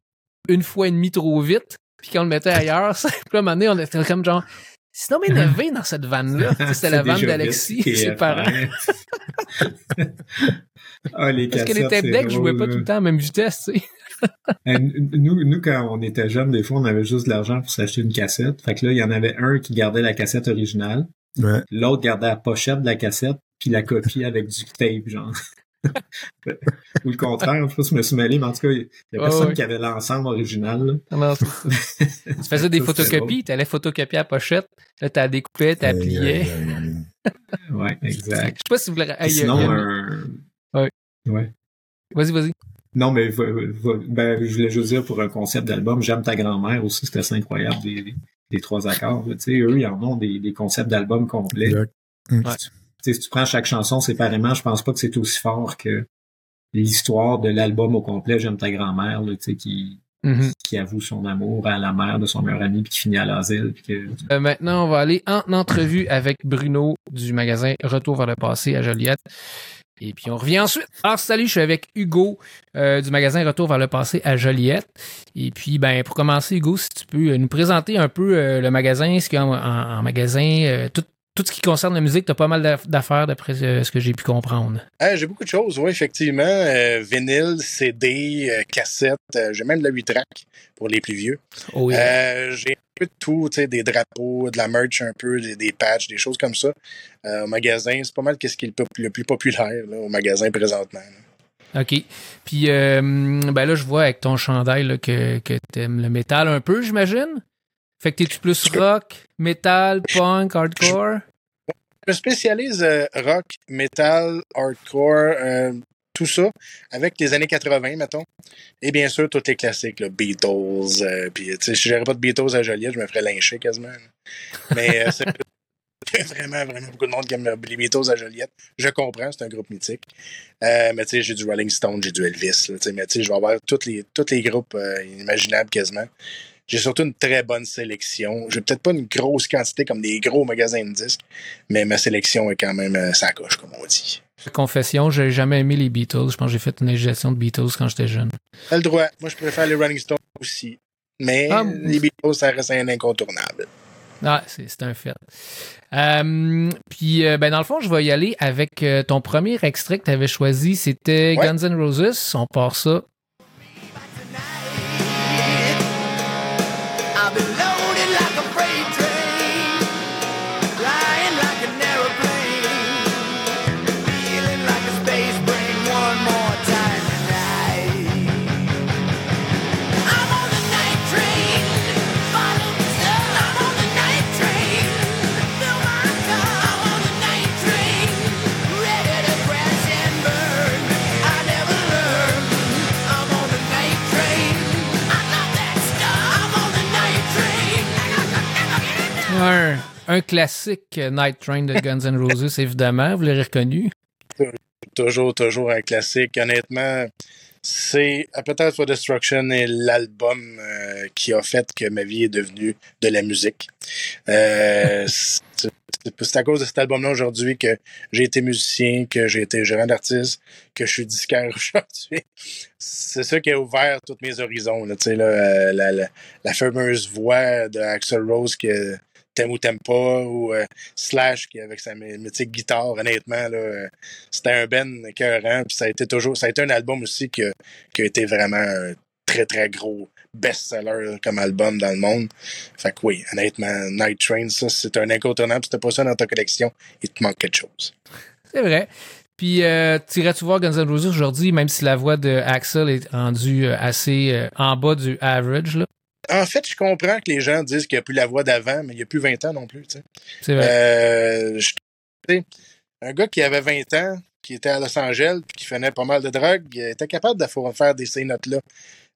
une fois et demie trop vite, puis qu'on le mettait ailleurs. ça. Puis là, à un moment donné, on était comme genre, sinon, mais énervé dans cette vanne-là. [LAUGHS] C'était la C'est vanne d'Alexis et ses parents. [LAUGHS] ah, les Parce que les tape c'est decks jouaient pas tout le temps à la même vitesse, tu sais. [LAUGHS] Euh, Nous, nous, quand on était jeunes, des fois, on avait juste de l'argent pour s'acheter une cassette. Fait que là, il y en avait un qui gardait la cassette originale, Ouais. l'autre gardait la pochette de la cassette, puis la copie avec du tape, genre. [LAUGHS] Ou le contraire, je sais pas si je me suis mêlé, mais en tout cas, il y a personne qui avait l'ensemble original. là. Non, tu faisais des Ça, photocopies, tu allais photocopier la pochette, là, tu la découpais, tu Aïe, pliais. Ouais, Je exact. sais pas si vous voulez. Puis Hey, Sinon, a- un... Ouais. Ouais. Vas-y, vas-y. Non, mais ben, je voulais juste dire pour un concept d'album, J'aime ta grand-mère aussi, c'était assez incroyable, des, trois accords. là. Tu sais, eux, ils en ont des, des concepts d'albums complets. Exact. Ouais. Tu sais, si tu prends chaque chanson séparément, je pense pas que c'est aussi fort que l'histoire de l'album au complet, J'aime ta grand-mère, là, tu sais, qui, Mhm. qui avoue son amour à la mère de son meilleur ami, puis qui finit à l'asile. que... Euh, maintenant, on va aller en entrevue avec Bruno du magasin Retour vers le passé à Joliette. Et puis on revient ensuite. Alors salut, je suis avec Hugo euh, du magasin Retour vers le passé à Joliette. Et puis ben pour commencer, Hugo, si tu peux nous présenter un peu euh, le magasin, ce qu'il y a en, en- en magasin, euh, tout, tout ce qui concerne la musique, tu as pas mal d'aff- d'affaires d'après euh, ce que j'ai pu comprendre. Ah, j'ai beaucoup de choses, oui, effectivement. Euh, vinyle, CD, euh, cassette, euh, j'ai même de la 8 track pour les plus vieux. Oh. Euh, j'ai un peu de tout, tu sais, des drapeaux, de la merch un peu, des, des patchs, des choses comme ça. Euh, au magasin, c'est pas mal qu'est-ce qui est le, plus populaire là, au magasin présentement. là. OK. Puis, euh, ben là, je vois avec ton chandail là, que, que t'aimes le métal un peu, j'imagine. Fait que t'es-tu plus rock, métal, punk, hardcore? Je me spécialise euh, rock, metal, hardcore, euh, tout ça, avec les années 80, mettons. Et bien sûr, tous les classiques, là, Beatles. euh, puis, tu sais, si j'aurais pas de Beatles à Joliette, je me ferais lyncher quasiment. là. Mais euh, c'est il y a vraiment, vraiment beaucoup de monde qui aime les Beatles à Joliette. Je comprends, c'est un groupe mythique. Mais tu sais, j'ai du Rolling Stone, j'ai du Elvis. là, mais tu sais, je vais avoir tous les, tous les groupes imaginables quasiment. J'ai surtout une très bonne sélection. J'ai peut-être pas une grosse quantité comme des gros magasins de disques, mais ma sélection est quand même euh, sa coche, comme on dit. Confession, j'ai jamais aimé les Beatles. Je pense que j'ai fait une ingestion de Beatles quand j'étais jeune. T'as le droit. Moi, je préfère les Rolling Stones aussi. Mais Ah, les Beatles, ça reste un incontournable. Ah, c'est un fait. Euh, puis, euh, ben dans le fond, je vais y aller avec euh, ton premier extrait que tu avais choisi. C'était Ouais. Guns N' Roses. On part ça. Un, classique Night Train de Guns N' Roses, [LAUGHS] évidemment, vous l'avez reconnu. Toujours, toujours un classique. Honnêtement, c'est Appetite for Destruction est l'album euh, qui a fait que ma vie est devenue de la musique. Euh, [LAUGHS] c'est à cause de cet album-là aujourd'hui que j'ai été musicien, que j'ai été gérant d'artiste, que je suis disquaire [LAUGHS] aujourd'hui. C'est ça qui a ouvert tous mes horizons. Là, euh, la, la, la fameuse voix de Axel Rose que t'aimes ou t'aimes pas, ou euh, Slash qui avec sa mythique guitare, honnêtement, là, euh, c'était un ben écœurant, puis ça a été toujours, ça a été un album aussi qui a, qui été vraiment un très très gros best-seller comme album dans le monde. Fait que oui, honnêtement, Night Train, ça, c'est un incontournable. Si t'as pas ça dans ta collection, il te manque quelque chose. C'est vrai. Puis, euh, t'irais-tu voir Guns N' Roses aujourd'hui, même si la voix de Axel est rendue euh, assez en bas du average, là? En fait, je comprends que les gens disent qu'il n'y a plus la voix d'avant, mais il n'y a plus 20 ans non plus. tu sais. C'est vrai. Euh, je- un gars qui avait 20 ans, qui était à Los Angeles, puis qui faisait pas mal de drogue, il était capable de fa- faire des, ces notes-là.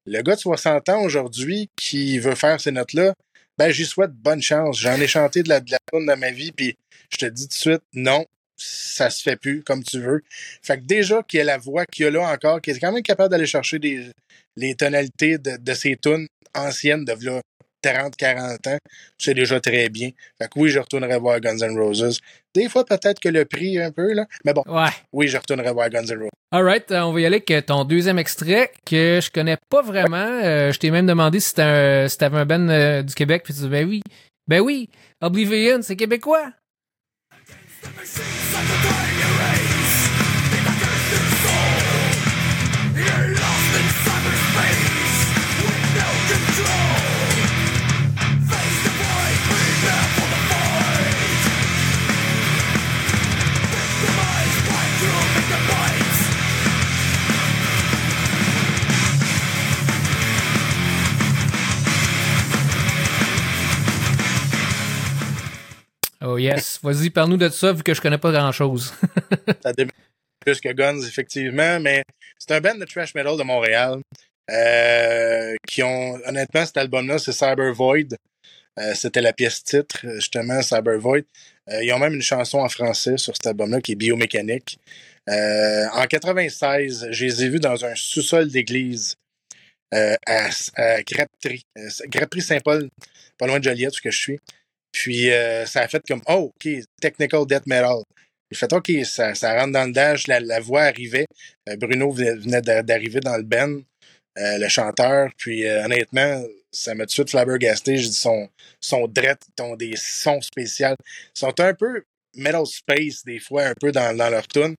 Le gars de 60 ans aujourd'hui qui veut faire ces notes-là, ben j'y souhaite bonne chance. J'en ai chanté de la, de la dans ma vie, puis je te dis tout de suite, non, ça se fait plus comme tu veux. Fait que déjà qu'il y a la voix qu'il y a là encore, qui est quand même capable d'aller chercher des, les tonalités de, de ces tunes anciennes de là 30, 40 ans, c'est déjà très bien. Fait que oui, je retournerai voir Guns N' Roses. Des fois, peut-être que le prix un peu, là. Mais bon, Ouais. oui, je retournerai voir Guns N' Roses. Alright, on va y aller avec ton deuxième extrait que je connais pas vraiment. Euh, je t'ai même demandé si t'avais un, si un band euh, du Québec, puis tu dis ben oui. Ben oui, Oblivion, c'est québécois. Oh yes, vas-y, parle-nous de ça vu que je connais pas grand-chose. [LAUGHS] Ça plus que Guns, effectivement, mais c'est un band de thrash metal de Montréal euh, qui ont, honnêtement, cet album-là, c'est Cyber Void. Euh, C'était la pièce titre, justement, Cyber Void. Euh, ils ont même une chanson en français sur cet album-là qui est Biomécanique. En 96, je les ai vus dans un sous-sol d'église à, à Grapperie Saint-Paul, pas loin de Joliette, où que je suis. Puis euh, ça a fait comme Oh, OK, Technical Death Metal. J'ai fait OK, ça, ça rentre dans le dash, la, voix arrivait. Euh, Bruno venait venait d'a- d'arriver dans le euh, le chanteur. Puis honnêtement, ça m'a tout de suite flabbergasté. J'ai dit son, son dread, ils ont des sons spéciaux. Ils sont un peu metal space des fois, un peu dans, leur tune.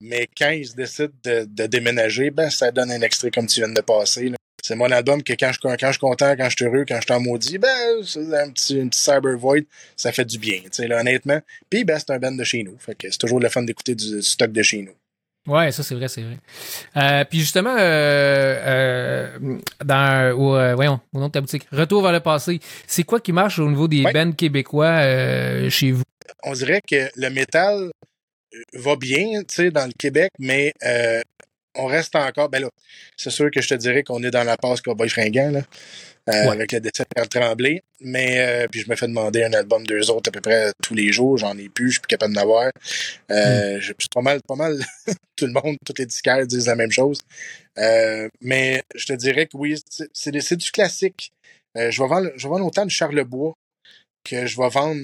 Mais quand ils décident de, déménager, ben ça donne un extrait comme tu viens de passer. C'est mon album que quand je, quand je suis content, quand je suis heureux, quand je suis en maudit, ben, c'est un petit, Cyber Void, ça fait du bien, tu sais, là, honnêtement. Puis, ben, c'est un band de chez nous. Fait que c'est toujours le fun d'écouter du stock de chez nous. Ouais, ça c'est vrai, c'est vrai. Euh, puis justement, euh, euh, dans au, voyons, au nom de ta boutique, retour vers le passé. C'est quoi qui marche au niveau des Ouais. bands québécois chez vous? On dirait que le métal va bien, tu sais, dans le Québec, mais on reste encore, ben là, c'est sûr que je te dirais qu'on est dans la passe Cowboy Fringant, là, euh, Ouais. avec le décès de Carl Tremblay, mais euh, puis je me fais demander un album d'eux autres à peu près tous les jours, j'en ai plus, je suis plus capable d'en avoir. Euh, je- C'est pas mal, pas mal, [LAUGHS] tout le monde, toutes les disquaires disent la même chose. Euh, mais je te dirais que oui, c'est- du classique. Je vais vendre, je vais vendre autant de Charlebois que je vais vendre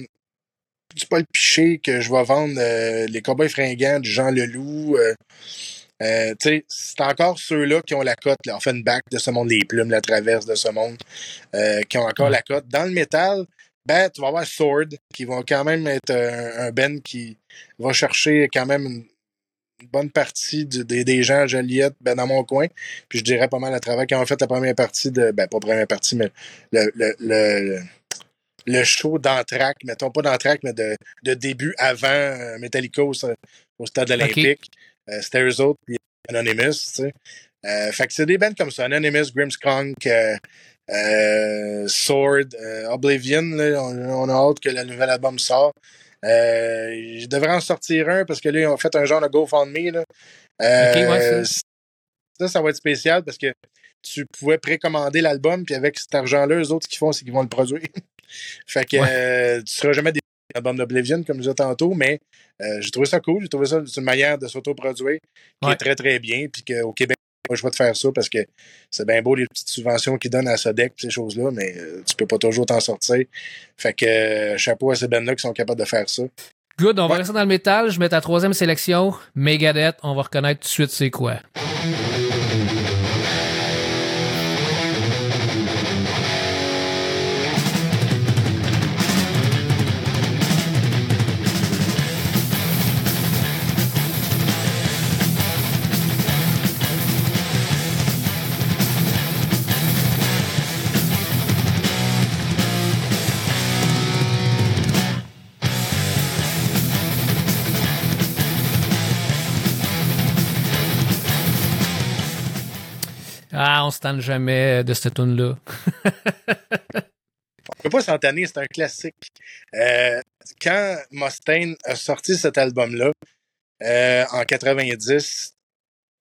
du Paul Piché, que je vais vendre les Cowboys fringants du Jean Leloup. Euh, euh, tu sais, c'est encore ceux-là qui ont la cote, là, Offenbach de ce monde, les plumes, la traverse de ce monde, euh, qui ont encore la cote. Dans le métal, ben, tu vas avoir Sword, qui vont quand même être un, un band qui va chercher quand même une, une bonne partie du- des, des gens à Joliette, ben, dans mon coin. Puis je dirais pas mal à travers quand on fait la première partie de, ben, pas première partie, mais le, le, le, le show d'entraque, mettons pas d'entraque, mais de, de début avant euh, Metallica au, au stade olympique. Euh, C'était eux autres, puis Anonymous, tu sais. Euh, fait que c'est des bands comme ça, Anonymous, Grimmskunk, euh, euh, Sword, Oblivion, là, on, on a hâte que le nouvel album sort. Je devrais en sortir un parce que là, ils ont fait un genre de GoFundMe. Là. Euh, Ok, ouais, ça, ça va être spécial parce que tu pouvais précommander l'album, puis avec cet argent-là, eux autres, ce qu'ils font, c'est qu'ils vont le produire. [LAUGHS] Fait que Ouais. euh, tu seras jamais des albums d'Oblivion, comme je disais tantôt, mais euh, j'ai trouvé ça cool. J'ai trouvé ça une manière de s'autoproduire qui Ouais. est très, très bien. Puis qu'au Québec, pas le choix de faire ça parce que c'est bien beau les petites subventions qu'ils donnent à Sodec et ces choses-là, mais euh, tu peux pas toujours t'en sortir. Fait que euh, chapeau à ces bandes-là qui sont capables de faire ça. Good, on va rester dans le métal. Je mets ta troisième sélection, Megadeth. On va reconnaître tout de suite c'est quoi. On se tente jamais de cette tune-là. [LAUGHS] On peut pas s'entanner, c'est un classique. Euh, quand Mustaine a sorti cet album-là, euh, en 90,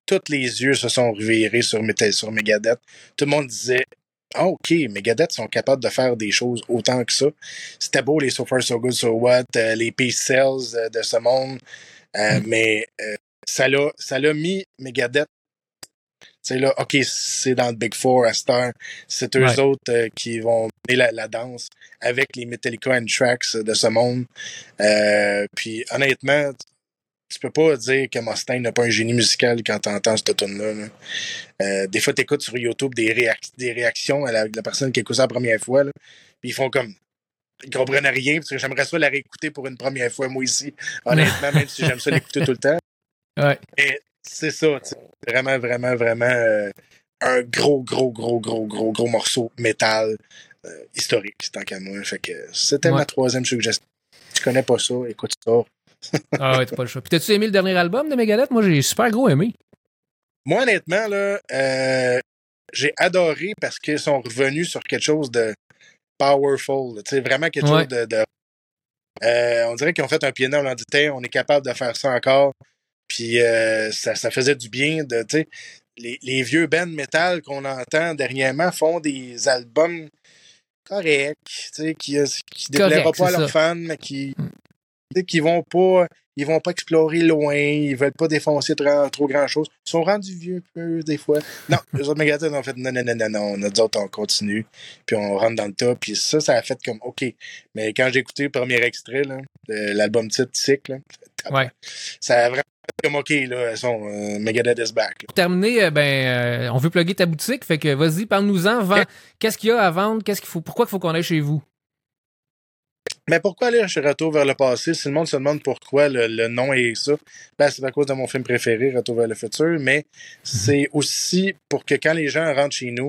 tous les yeux se sont revirés sur, sur Megadeth. Tout le monde disait Ah, OK, Megadeth sont capables de faire des choses autant que ça. C'était beau, les So Far So Good, So What, euh, les Peace Cells euh, de ce monde. Euh, Mais euh, ça l'a mis Megadeth. C'est là, OK, c'est dans le Big Four à Star. C'est eux Ouais. autres euh, qui vont mener la, la danse avec les Metallica and Tracks de ce monde. Euh, puis honnêtement, tu peux pas dire que Mustaine n'a pas un génie musical quand tu entends cette tune là Euh, des fois, tu écoutes sur YouTube des, réac- des réactions à la, la personne qui écoute ça la première fois, là, puis ils font comme. Ils comprennent rien, parce que j'aimerais ça la réécouter pour une première fois, moi ici. Honnêtement, [LAUGHS] même si j'aime ça l'écouter tout le temps. Ouais. Mais c'est ça, tu sais, vraiment, vraiment, vraiment euh, un gros, gros, gros, gros, gros, gros morceau métal euh, historique, tant qu'à moi. Fait que c'était Ouais. ma troisième suggestion. Tu connais pas ça, écoute ça. [LAUGHS] Ah ouais, t'as pas le choix. Puis t'as-tu aimé le dernier album de Megadeth? Moi, j'ai super gros aimé. Moi, honnêtement, là, euh, j'ai adoré parce qu'ils sont revenus sur quelque chose de powerful. Tu sais, vraiment quelque Ouais. chose de. de- Euh, on dirait qu'ils ont fait un pied on leur dit, on est capable de faire ça encore. Puis euh, ça, ça faisait du bien de. tu sais, Les, les vieux bands metal qu'on entend dernièrement font des albums corrects, tu sais, qui ne déplaira Correct, pas à leurs fans, mais qui, tu sais, qui vont pas. Ils vont pas explorer loin, ils veulent pas défoncer trop, trop grand chose. Ils sont rendus vieux un peu des fois. Non, les autres Megadeth ont fait non, non, non, non, non, nous autres on continue, puis on rentre dans le tas, puis ça, ça a fait comme OK. Mais quand j'ai écouté le premier extrait, de l'album titre Cycle, Ouais. ça a vraiment comme OK, là, sont euh, Megadeth is back. là. Pour terminer, euh, ben, euh, on veut plugger ta boutique. Fait que vas-y, parle-nous-en. Ouais. Qu'est-ce qu'il y a à vendre? Qu'est-ce qu'il faut, pourquoi il faut qu'on aille chez vous? Mais pourquoi aller chez Retour vers le passé? Si le monde se demande pourquoi le, le nom est ça, ben c'est à cause de mon film préféré, Retour vers le futur, mais c'est aussi pour que quand les gens rentrent chez nous,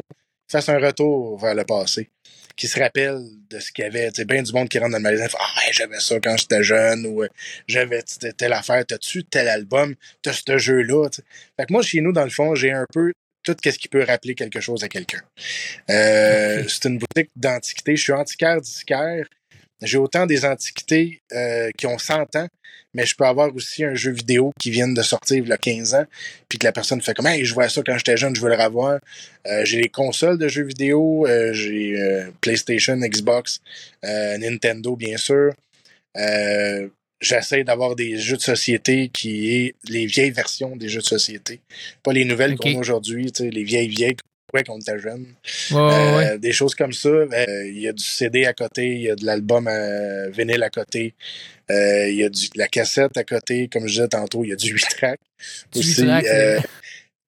fassent un retour vers le passé, qu'ils se rappellent de ce qu'il y avait. Tu sais, bien du monde qui rentre dans le magasin, fait, ah, ouais, j'avais ça quand j'étais jeune, ou euh, j'avais telle affaire, t'as-tu tel album, t'as ce jeu-là. tu sais. Fait que moi, chez nous, dans le fond, j'ai un peu tout ce qui peut rappeler quelque chose à quelqu'un. Euh, C'est une boutique d'antiquité. Je suis antiquaire, disquaire. J'ai autant des antiquités euh, qui ont 100 ans, mais je peux avoir aussi un jeu vidéo qui vient de sortir il y a 15 ans, puis que la personne fait comme Hey, je vois ça quand j'étais jeune, je veux le revoir. Euh, j'ai les consoles de jeux vidéo, euh, j'ai PlayStation, Xbox, Nintendo, bien sûr. J'essaie d'avoir des jeux de société qui est les vieilles versions des jeux de société. Pas les nouvelles qu'on a aujourd'hui, tu sais, les vieilles vieilles quand on était jeune. Ouais, ouais, ouais. Euh, Des choses comme ça. Euh, Il y a du CD à côté, il y a de l'album à vinyle à côté, euh, il y a du, de la cassette à côté, comme je disais tantôt, il y a du 8 track. Aussi. 8 track, Euh, c'est-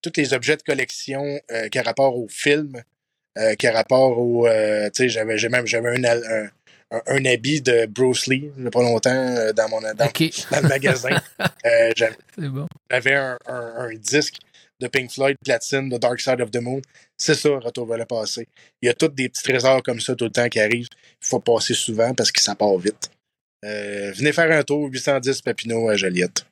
tous les objets de collection euh, qui a rapport au film, euh, qui a rapport au. euh, tu sais, j'avais même j'avais un, un, un, un habit de Bruce Lee, il y a pas longtemps, euh, dans mon dans, le magasin. [LAUGHS] Euh, j'avais c'est bon. j'avais un, un, un disque de Pink Floyd Platine, de Dark Side of the Moon. C'est ça, Retour vers le passé. Il y a tous des petits trésors comme ça tout le temps qui arrivent. Il faut passer souvent parce que ça part vite. Euh, venez faire un tour, 810 Papineau à Joliette.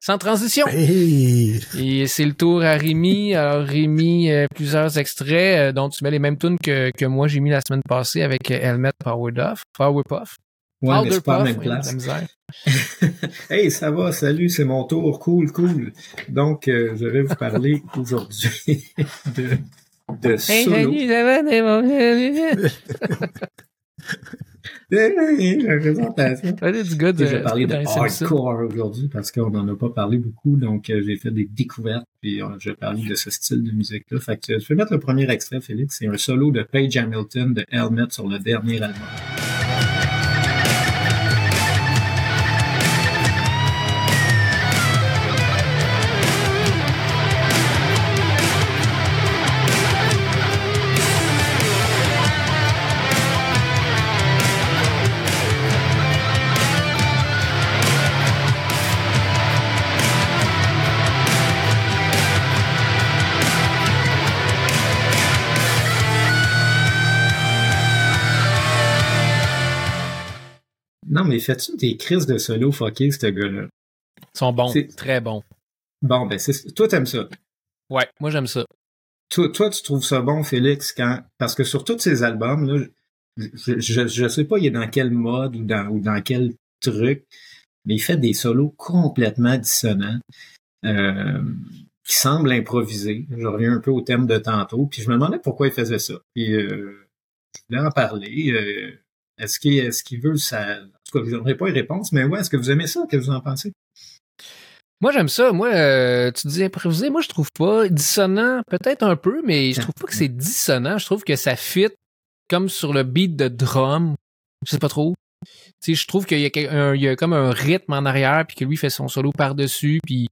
Sans transition. Hey! Et c'est le tour à Rémi. Alors, Rémi, euh, plusieurs extraits euh, dont tu mets les mêmes tunes que, que moi j'ai mis la semaine passée avec Helmet Powerpuff. Powerpuff. Ouais, mais c'est pas la même oui, place. la misère. [LAUGHS] hey, ça va, salut, c'est mon tour, cool, cool. Donc, euh, je vais vous parler [LAUGHS] aujourd'hui de, de Hey, solo. bons- [LAUGHS] La présentation. Du gars de. Je vais parler de hardcore aujourd'hui parce qu'on n'en a pas parlé beaucoup, donc euh, j'ai fait des découvertes puis euh, je vais parler de ce style de musique-là. Fait que je vais mettre le premier extrait, Félix. C'est un solo de Page Hamilton de Helmet sur le dernier album. Non, mais fais-tu des crises de solo fucké, ce gars-là? Ils sont bons, C'est- très bons. Bon, ben, c'est, toi, t'aimes ça? Ouais, moi j'aime ça. Toi, toi, tu trouves ça bon, Félix, quand, parce que sur tous ces albums, là, je, je, je sais pas, il est dans quel mode ou dans, ou dans quel truc, mais il fait des solos complètement dissonants, euh, qui semblent improvisés. Je reviens un peu au thème de tantôt, puis je me demandais pourquoi il faisait ça. Puis, euh, je voulais en parler. euh, est-ce qu'il, est-ce qu'il veut ça, en tout cas, je donnerai pas une réponse, mais ouais, est-ce que vous aimez ça? Qu'est-ce que vous en pensez? Moi, j'aime ça. Moi, euh, tu dis improvisé, moi, je trouve pas dissonant, peut-être un peu, mais je trouve pas que c'est dissonant. Je trouve que ça fit comme sur le beat de drum. Je sais pas trop. Tu sais, je trouve qu'il y a, y comme un rythme en arrière, puis que lui fait son solo par-dessus, puis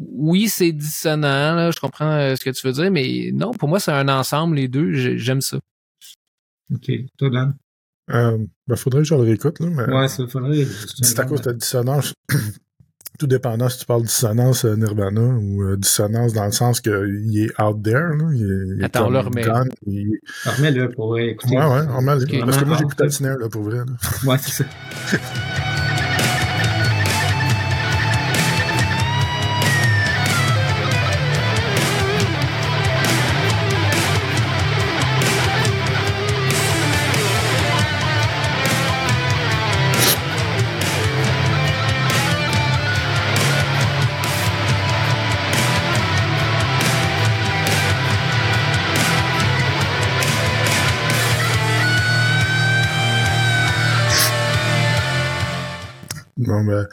oui, c'est dissonant, là, je comprends euh, ce que tu veux dire, mais non, pour moi, c'est un ensemble, les deux, j'ai- j'aime ça. OK. Toi, Dan? Euh, ben, faudrait que je le réécoute, là, mais Ouais, ça faudrait. c'est à cause de la dissonance. [COUGHS] Tout dépendant si tu parles de dissonance euh, Nirvana ou euh, dissonance dans le sens qu'il est out there. Là, il est, il Attends, on le remet. il- Remets-le pour écouter. Ouais, ouais, on met Ok. Parce que moi, le out. snare, là, pour vrai. là. Ouais, c'est ça. [LAUGHS] Bon, ben,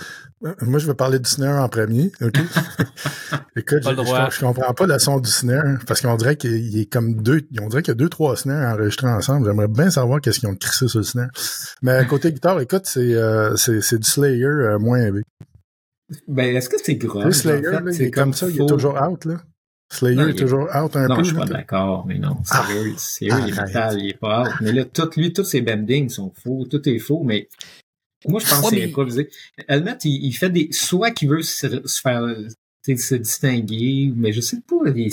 moi, je vais parler du snare en premier. OK? [LAUGHS] Écoute, je, le droit. je, je comprends pas le son du snare parce qu'on dirait qu'il il est comme deux, on dirait qu'il y a deux, trois snares enregistrés ensemble. J'aimerais bien savoir qu'est-ce qu'ils ont crissé sur le snare. Mais côté guitare, écoute, c'est, euh, c'est, c'est du Slayer euh, moins élevé. Ben, est-ce que c'est Le grave? Slayer, là, il est comme ça, il est toujours out, là. Slayer Non, est est- toujours out un Non, peu. je suis pas d'accord, mais non. Ah, Sérieux, sérieux, il est metal, il est pas out. Mais là, tout, lui, tous ses bendings sont faux, tout est faux, mais moi, je pense Ouais, que c'est mais- improvisé. Helmet, il, il fait des, soit qu'il veut se, se faire, tu sais, se distinguer, mais je sais pas, il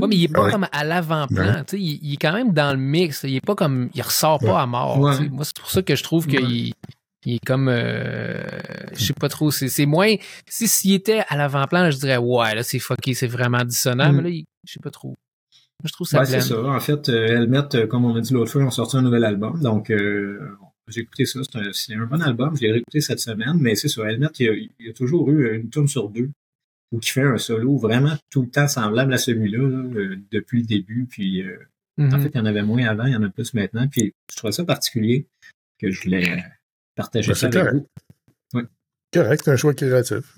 Ouais, mais il est pas Ouais. comme à l'avant-plan. tu sais, Il, il est quand même dans le mix. Il est pas comme. Il ressort pas à mort. Ouais. tu sais. Moi, c'est pour ça que je trouve Ouais. qu'il il est comme. euh, je sais pas trop. C'est moins. Si s'il était à l'avant-plan, je dirais ouais, là, c'est fucké, c'est vraiment dissonant. Mm. Mais là, il- je sais pas trop. Moi, je trouve ça Ouais, c'est ça. En fait, euh, Helmet, euh, comme on a dit l'autre fois, ils ont sorti un nouvel album. Donc, euh, j'ai écouté ça. C'est un, c'est un bon album. Je l'ai réécouté cette semaine. Mais c'est ça. Helmet, il y a, il y a toujours eu une tune sur deux où qui fait un solo vraiment tout le temps semblable à celui-là là, euh, depuis le début. Puis, euh, en fait, il y en avait moins avant, il y en a plus maintenant. Puis, je trouvais ça particulier que je voulais euh, partager Ben, ça c'est avec correct. vous. Correct, c'est un choix créatif.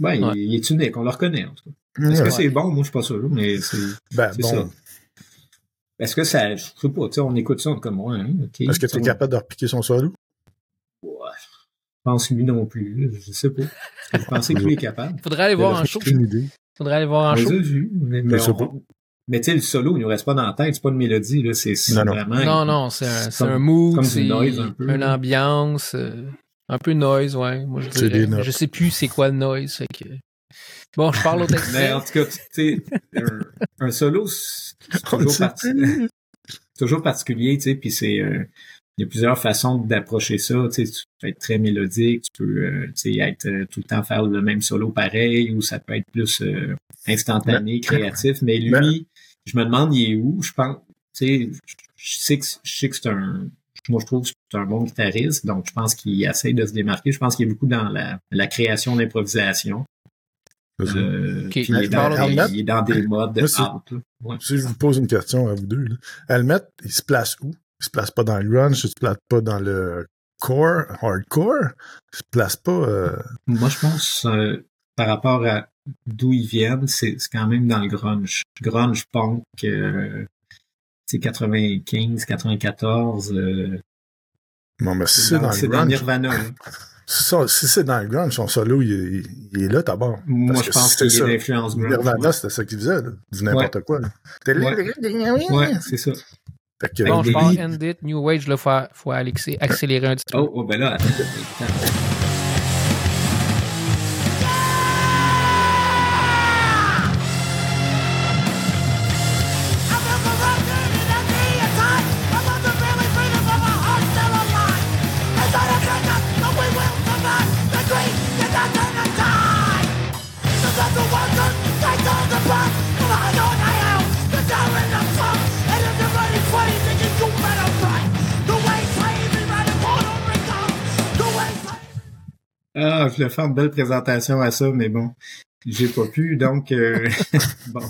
Ouais. il, il est unique. On le reconnaît, en tout cas. Est-ce Ouais. que c'est bon? Moi, je suis pas sûr, mais c'est... Ben, c'est bon. ça. Est-ce que ça... Je sais pas, tu sais, on écoute ça comme moi, hein, OK. Est-ce que tu es capable de repiquer son solo? Ouais, je pense lui non plus. Je sais pas. Je pensais que lui est capable. Faudrait aller voir en show. Aucune idée. Faudrait aller voir en show. mais, mais, on- pas. mais tu sais, le solo, il nous reste pas dans la tête, c'est pas une mélodie, là, c'est c'est Non, non. vraiment... Non, non, c'est un, un mood, comme du c'est noise un peu, une ambiance, euh, un peu noise, ouais. Moi, je C'est dirais. des notes. Je sais plus c'est quoi le noise, fait que. Bon, je parle au [LAUGHS] texte. Mais en tout cas, tu sais, un, un solo, c'est toujours, parti- particulier, tu sais, puis c'est... euh, il y a plusieurs façons d'approcher ça. Tu sais, tu peux être très mélodique, tu peux euh, tu sais, être euh, tout le temps faire le même solo pareil, ou ça peut être plus euh, instantané, créatif. Mais lui, Mais- je me demande il est où. Je pense, tu sais, je sais que je sais que c'est un. Moi, je trouve que c'est un bon guitariste, donc je pense qu'il essaye de se démarquer. Je pense qu'il est beaucoup dans la, la création d'improvisation. Euh, puis il, est dans, Mais Helmet- il est dans des modes de. Ouais. Si je vous pose une question à vous deux, là. Il se place où? il se place pas dans le grunge, il se place pas dans le core, hardcore, il se place pas... euh, Moi, je pense, euh, par rapport à d'où ils viennent, c'est quand même dans le grunge. Grunge punk, euh, c'est 95, 94. Euh, Non, mais si c'est dans, c'est le dans grunge, Nirvana. [LAUGHS] ça, si c'est dans le grunge, son solo, il est, il est là d'abord. Moi, Parce je que pense a ça, l'influence grunge. Nirvana, c'était ça qu'il faisait, là. Du n'importe quoi, là. Ouais, c'est ça. Fait que, Bon, Avec je lits. End It, New Age, là, faut, faut accé- accélérer un petit peu. Oh, oh, ben là, attends. Voulais faire une belle présentation à ça, mais bon, j'ai pas pu, donc euh, [LAUGHS] bon.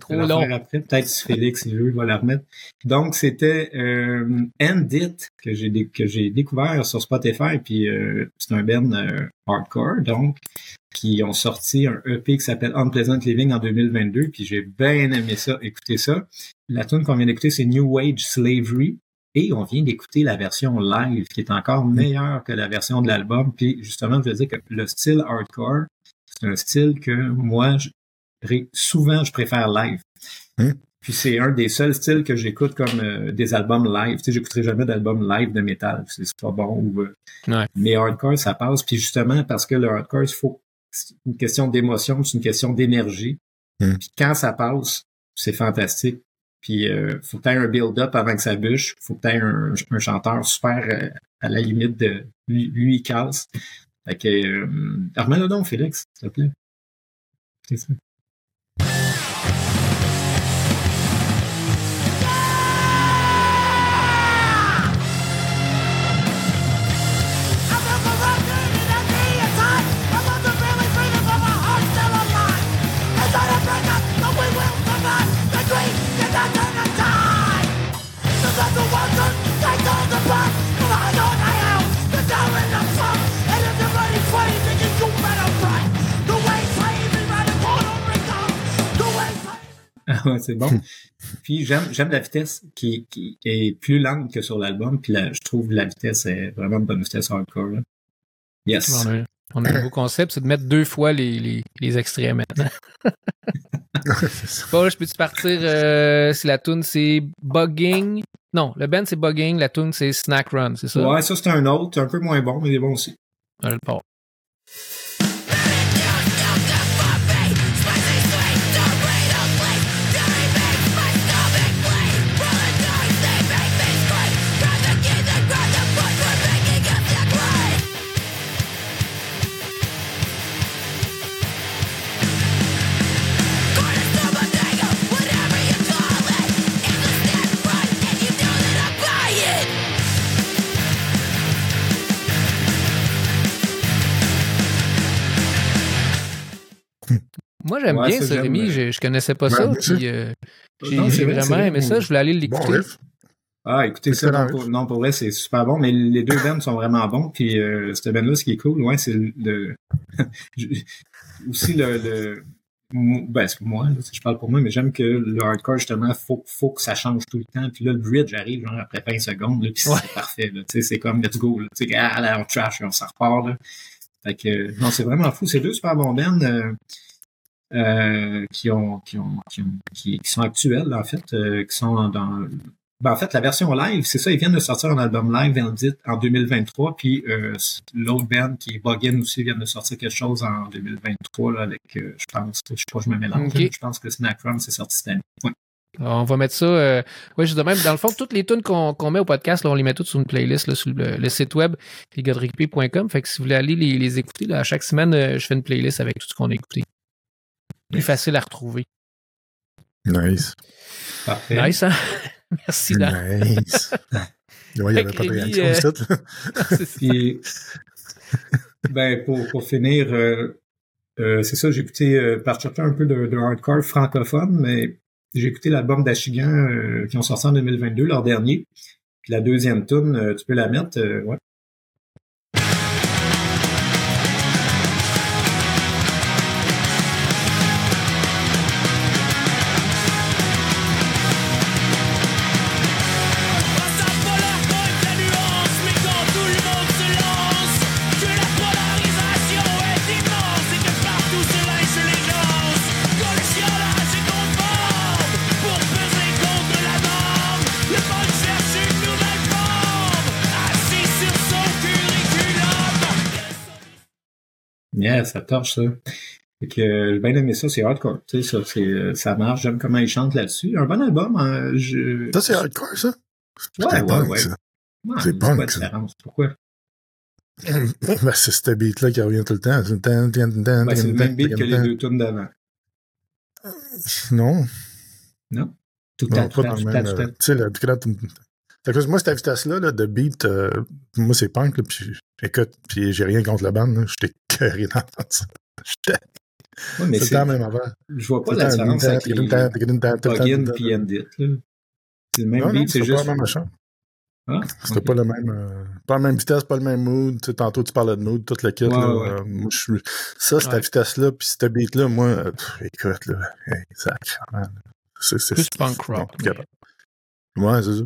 Trop long. après. Peut-être si Félix il veut, il va la remettre. Donc, c'était euh, End It que j'ai que j'ai découvert sur Spotify, puis euh, c'est un band euh, hardcore, donc, qui ont sorti un EP qui s'appelle Unpleasant Living en 2022, puis j'ai bien aimé ça, écouter ça. La tune qu'on vient d'écouter, c'est New Age Slavery. Et on vient d'écouter la version live, qui est encore meilleure que la version de l'album. Puis justement, je veux dire que le style hardcore, c'est un style que moi, je- souvent, je préfère live. Puis c'est un des seuls styles que j'écoute comme euh, des albums live. Tu sais, j'écouterai jamais d'album live de métal. C'est pas bon. Ou, euh, Ouais. Mais hardcore, ça passe. Puis justement, parce que le hardcore, il faut c'est une question d'émotion, c'est une question d'énergie. Hmm. Puis quand ça passe, c'est fantastique. Puis euh, faut que tu un build-up avant que ça bûche. Faut que tu un, un chanteur super euh, à la limite de lui, lui il casse. Fait que euh, remets-le donc, Félix, s'il te plaît. C'est ça. [LAUGHS] c'est bon. [LAUGHS] Puis j'aime j'aime la vitesse qui, qui est plus lente que sur l'album. Puis là, je trouve la vitesse est vraiment de bonne vitesse hardcore. Là. Yes. On a, on a un nouveau concept, c'est de mettre deux fois les, les, les extraits maintenant. [LAUGHS] Bon, je peux-tu partir euh, si la tune c'est Bugging? Non, le band c'est Bugging, la tune c'est Snack Run, c'est ça? Ouais, ça c'est un autre, un peu moins bon, mais il est bon aussi. On le. Moi, j'aime Ouais, bien ça, Rémi. euh, Je, je connaissais pas Ouais, ça. Puis, euh, j'ai vraiment vrai. aimé ça. Je voulais aller Bon l'écouter. riff. Ah, écoutez ça, non pour, non, pour vrai, c'est super bon, mais les deux bands sont vraiment bons. Puis euh, cette band-là, ce qui est cool, ouais, c'est le, [LAUGHS] aussi le, le ben, c'est pour moi, là, si je parle pour moi, mais j'aime que le hardcore, justement, faut, faut que ça change tout le temps. Puis là, le bridge arrive genre après 20 secondes, là, puis Ouais. c'est parfait. Là, Tu sais, c'est comme let's go. Là, Tu sais, ah, là, on trash, on s'en repart. Là. Fait que non, c'est vraiment fou. C'est deux super bons bands euh, euh, qui ont qui ont qui, ont- qui- qui sont actuels, en fait, euh, qui sont dans ben, en fait, la version live, c'est ça, ils viennent de sortir un album live en, dit- en 2023, puis euh, l'autre band qui est Boggin aussi vient de sortir quelque chose en 2023 là, avec, je pense, je sais pas, je me mélange, Ok. là, je pense que Snack Run, c'est sorti cette année. Ouais. On va mettre ça. Euh, juste de même. Dans le fond, toutes les tunes qu'on met au podcast, là, on les met toutes sur une playlist là, sur le, le site web lesgodrippé.com. Fait que si vous voulez aller les, les écouter, là, à chaque semaine, euh, je fais une playlist avec tout ce qu'on a écouté. Plus facile à retrouver. Nice. Parfait. Nice, hein? [LAUGHS] Merci, Dan. Nice. [LAUGHS] Ouais, il n'y avait pas de réaction, euh, [LAUGHS] ça. Puis, ben, pour, pour finir, euh, euh, c'est ça, j'ai écouté, euh, par chercher un peu de, de hardcore francophone, mais j'ai écouté l'album d'Achigan euh, qui ont sorti en 2022, leur dernier. Puis la deuxième tune, euh, tu peux la mettre, euh, ouais. Yeah, ça torche, ça. Fait que j'ai bien aimé ça, c'est hardcore. Tu sais, ça, ça marche, j'aime comment ils chantent là-dessus. Un bon album, hein, je... Ça, c'est hardcore, ça? Ouais, C'est ouais, punk, ouais. ça. Ouais, c'est punk, la ça. différence? Pourquoi? [LAUGHS] Ben, c'est ce beat-là qui revient tout le temps. C'est Ben, le même beat que les deux tunes d'avant. Non, Non? Tout à pas dans le euh, Tu sais, le- Fait que moi, cette vitesse-là, là, de beat, euh, moi, c'est punk, là, puis écoute, puis j'ai rien contre la bande, là, j'étais curé dans ça. J'étais Ouais, mais c'est, temps la même affaire. je vois pas la différence avec les plugins puis temps. End It, là. C'est le même beat, c'est c'est juste... pas la même machin. Ah, C'était ok. pas le même, euh, pas la même vitesse, pas le même mood. Tantôt, tu parlais de mood, tout le kit, Ouais, là. ouais. euh, moi, je suis, ça, cette Ouais. vitesse-là, puis cette beat-là, moi, pff, écoute, là, là. C'est, c'est, Plus punk rock. Ouais, c'est ça.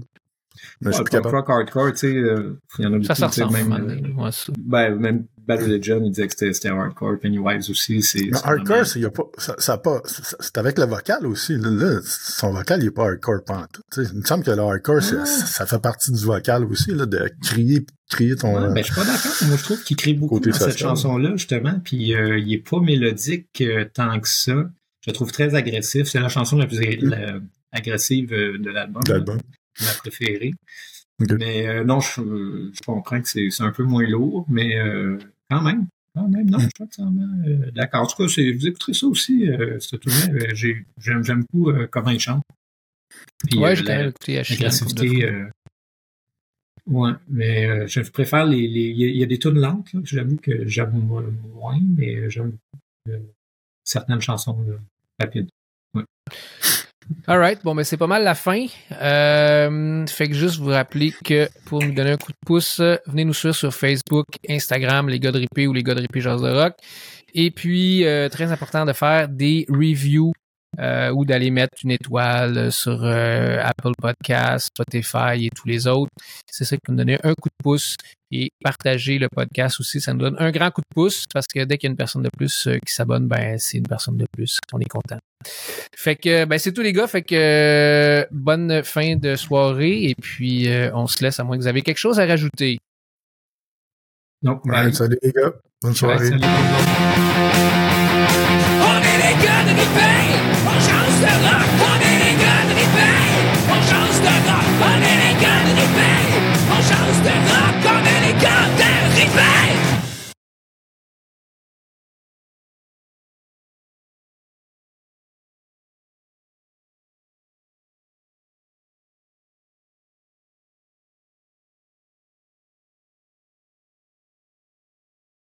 Mais je suis Ouais, plus punk capable. rock hardcore, tu sais, euh, il y en a beaucoup, Ça, ressemble. même, euh. Ouais, ça. ben, même Religion, il disait que c'était, hardcore, Pennywise aussi, c'est... Mais hardcore, c'est, y a pas, ça, ça a pas, c'est c'est avec le vocal aussi. Là, Là, son vocal, il est pas hardcore pantoute. Tu sais, Il me semble que le hardcore, c'est- Ah. ça fait partie du vocal aussi, là, de crier, crier ton. Ouais, ben, je suis pas d'accord. Moi, je trouve qu'il crie beaucoup dans cette chanson-là, justement, puis euh, il est pas mélodique euh, tant que ça. Je le trouve très agressif. C'est la chanson la plus la- agressive de l'album. de l'album. Ma préférée. Mais euh, non, je, je comprends que c'est un peu moins lourd, mais euh, quand même. Quand même, non, je suis totalement euh, d'accord. En tout cas, vous écouterez ça aussi, euh, cette tune là J'aime beaucoup euh, comment il chante. Puis, Ouais, euh, j'ai quand même écouté. Euh... Ouais, mais euh, je préfère les. Il y, a- des tunes lentes, j'avoue que j'aime mo- moins, mais euh, j'aime euh, certaines chansons là, rapides. Alright, bon, ben c'est pas mal la fin. Euh, fait que juste vous rappeler que pour nous donner un coup de pouce, venez nous suivre sur Facebook, Instagram, les gars de Ripé ou les gars de Ripé Jazz de Rock. Et puis, euh, très important de faire des reviews euh, ou d'aller mettre une étoile sur euh, Apple Podcasts, Spotify et tous les autres. C'est ça qui peut nous donner un coup de pouce. Et partager le podcast aussi, ça nous donne un grand coup de pouce parce que dès qu'il y a une personne de plus euh, qui s'abonne, ben c'est une personne de plus. On est content. Fait que ben c'est tout les gars. Fait que euh, bonne fin de soirée et puis euh, on se laisse à moins que vous avez quelque chose à rajouter. Bye. salut les gars. Bonne It ain't gonna pain. Watch out.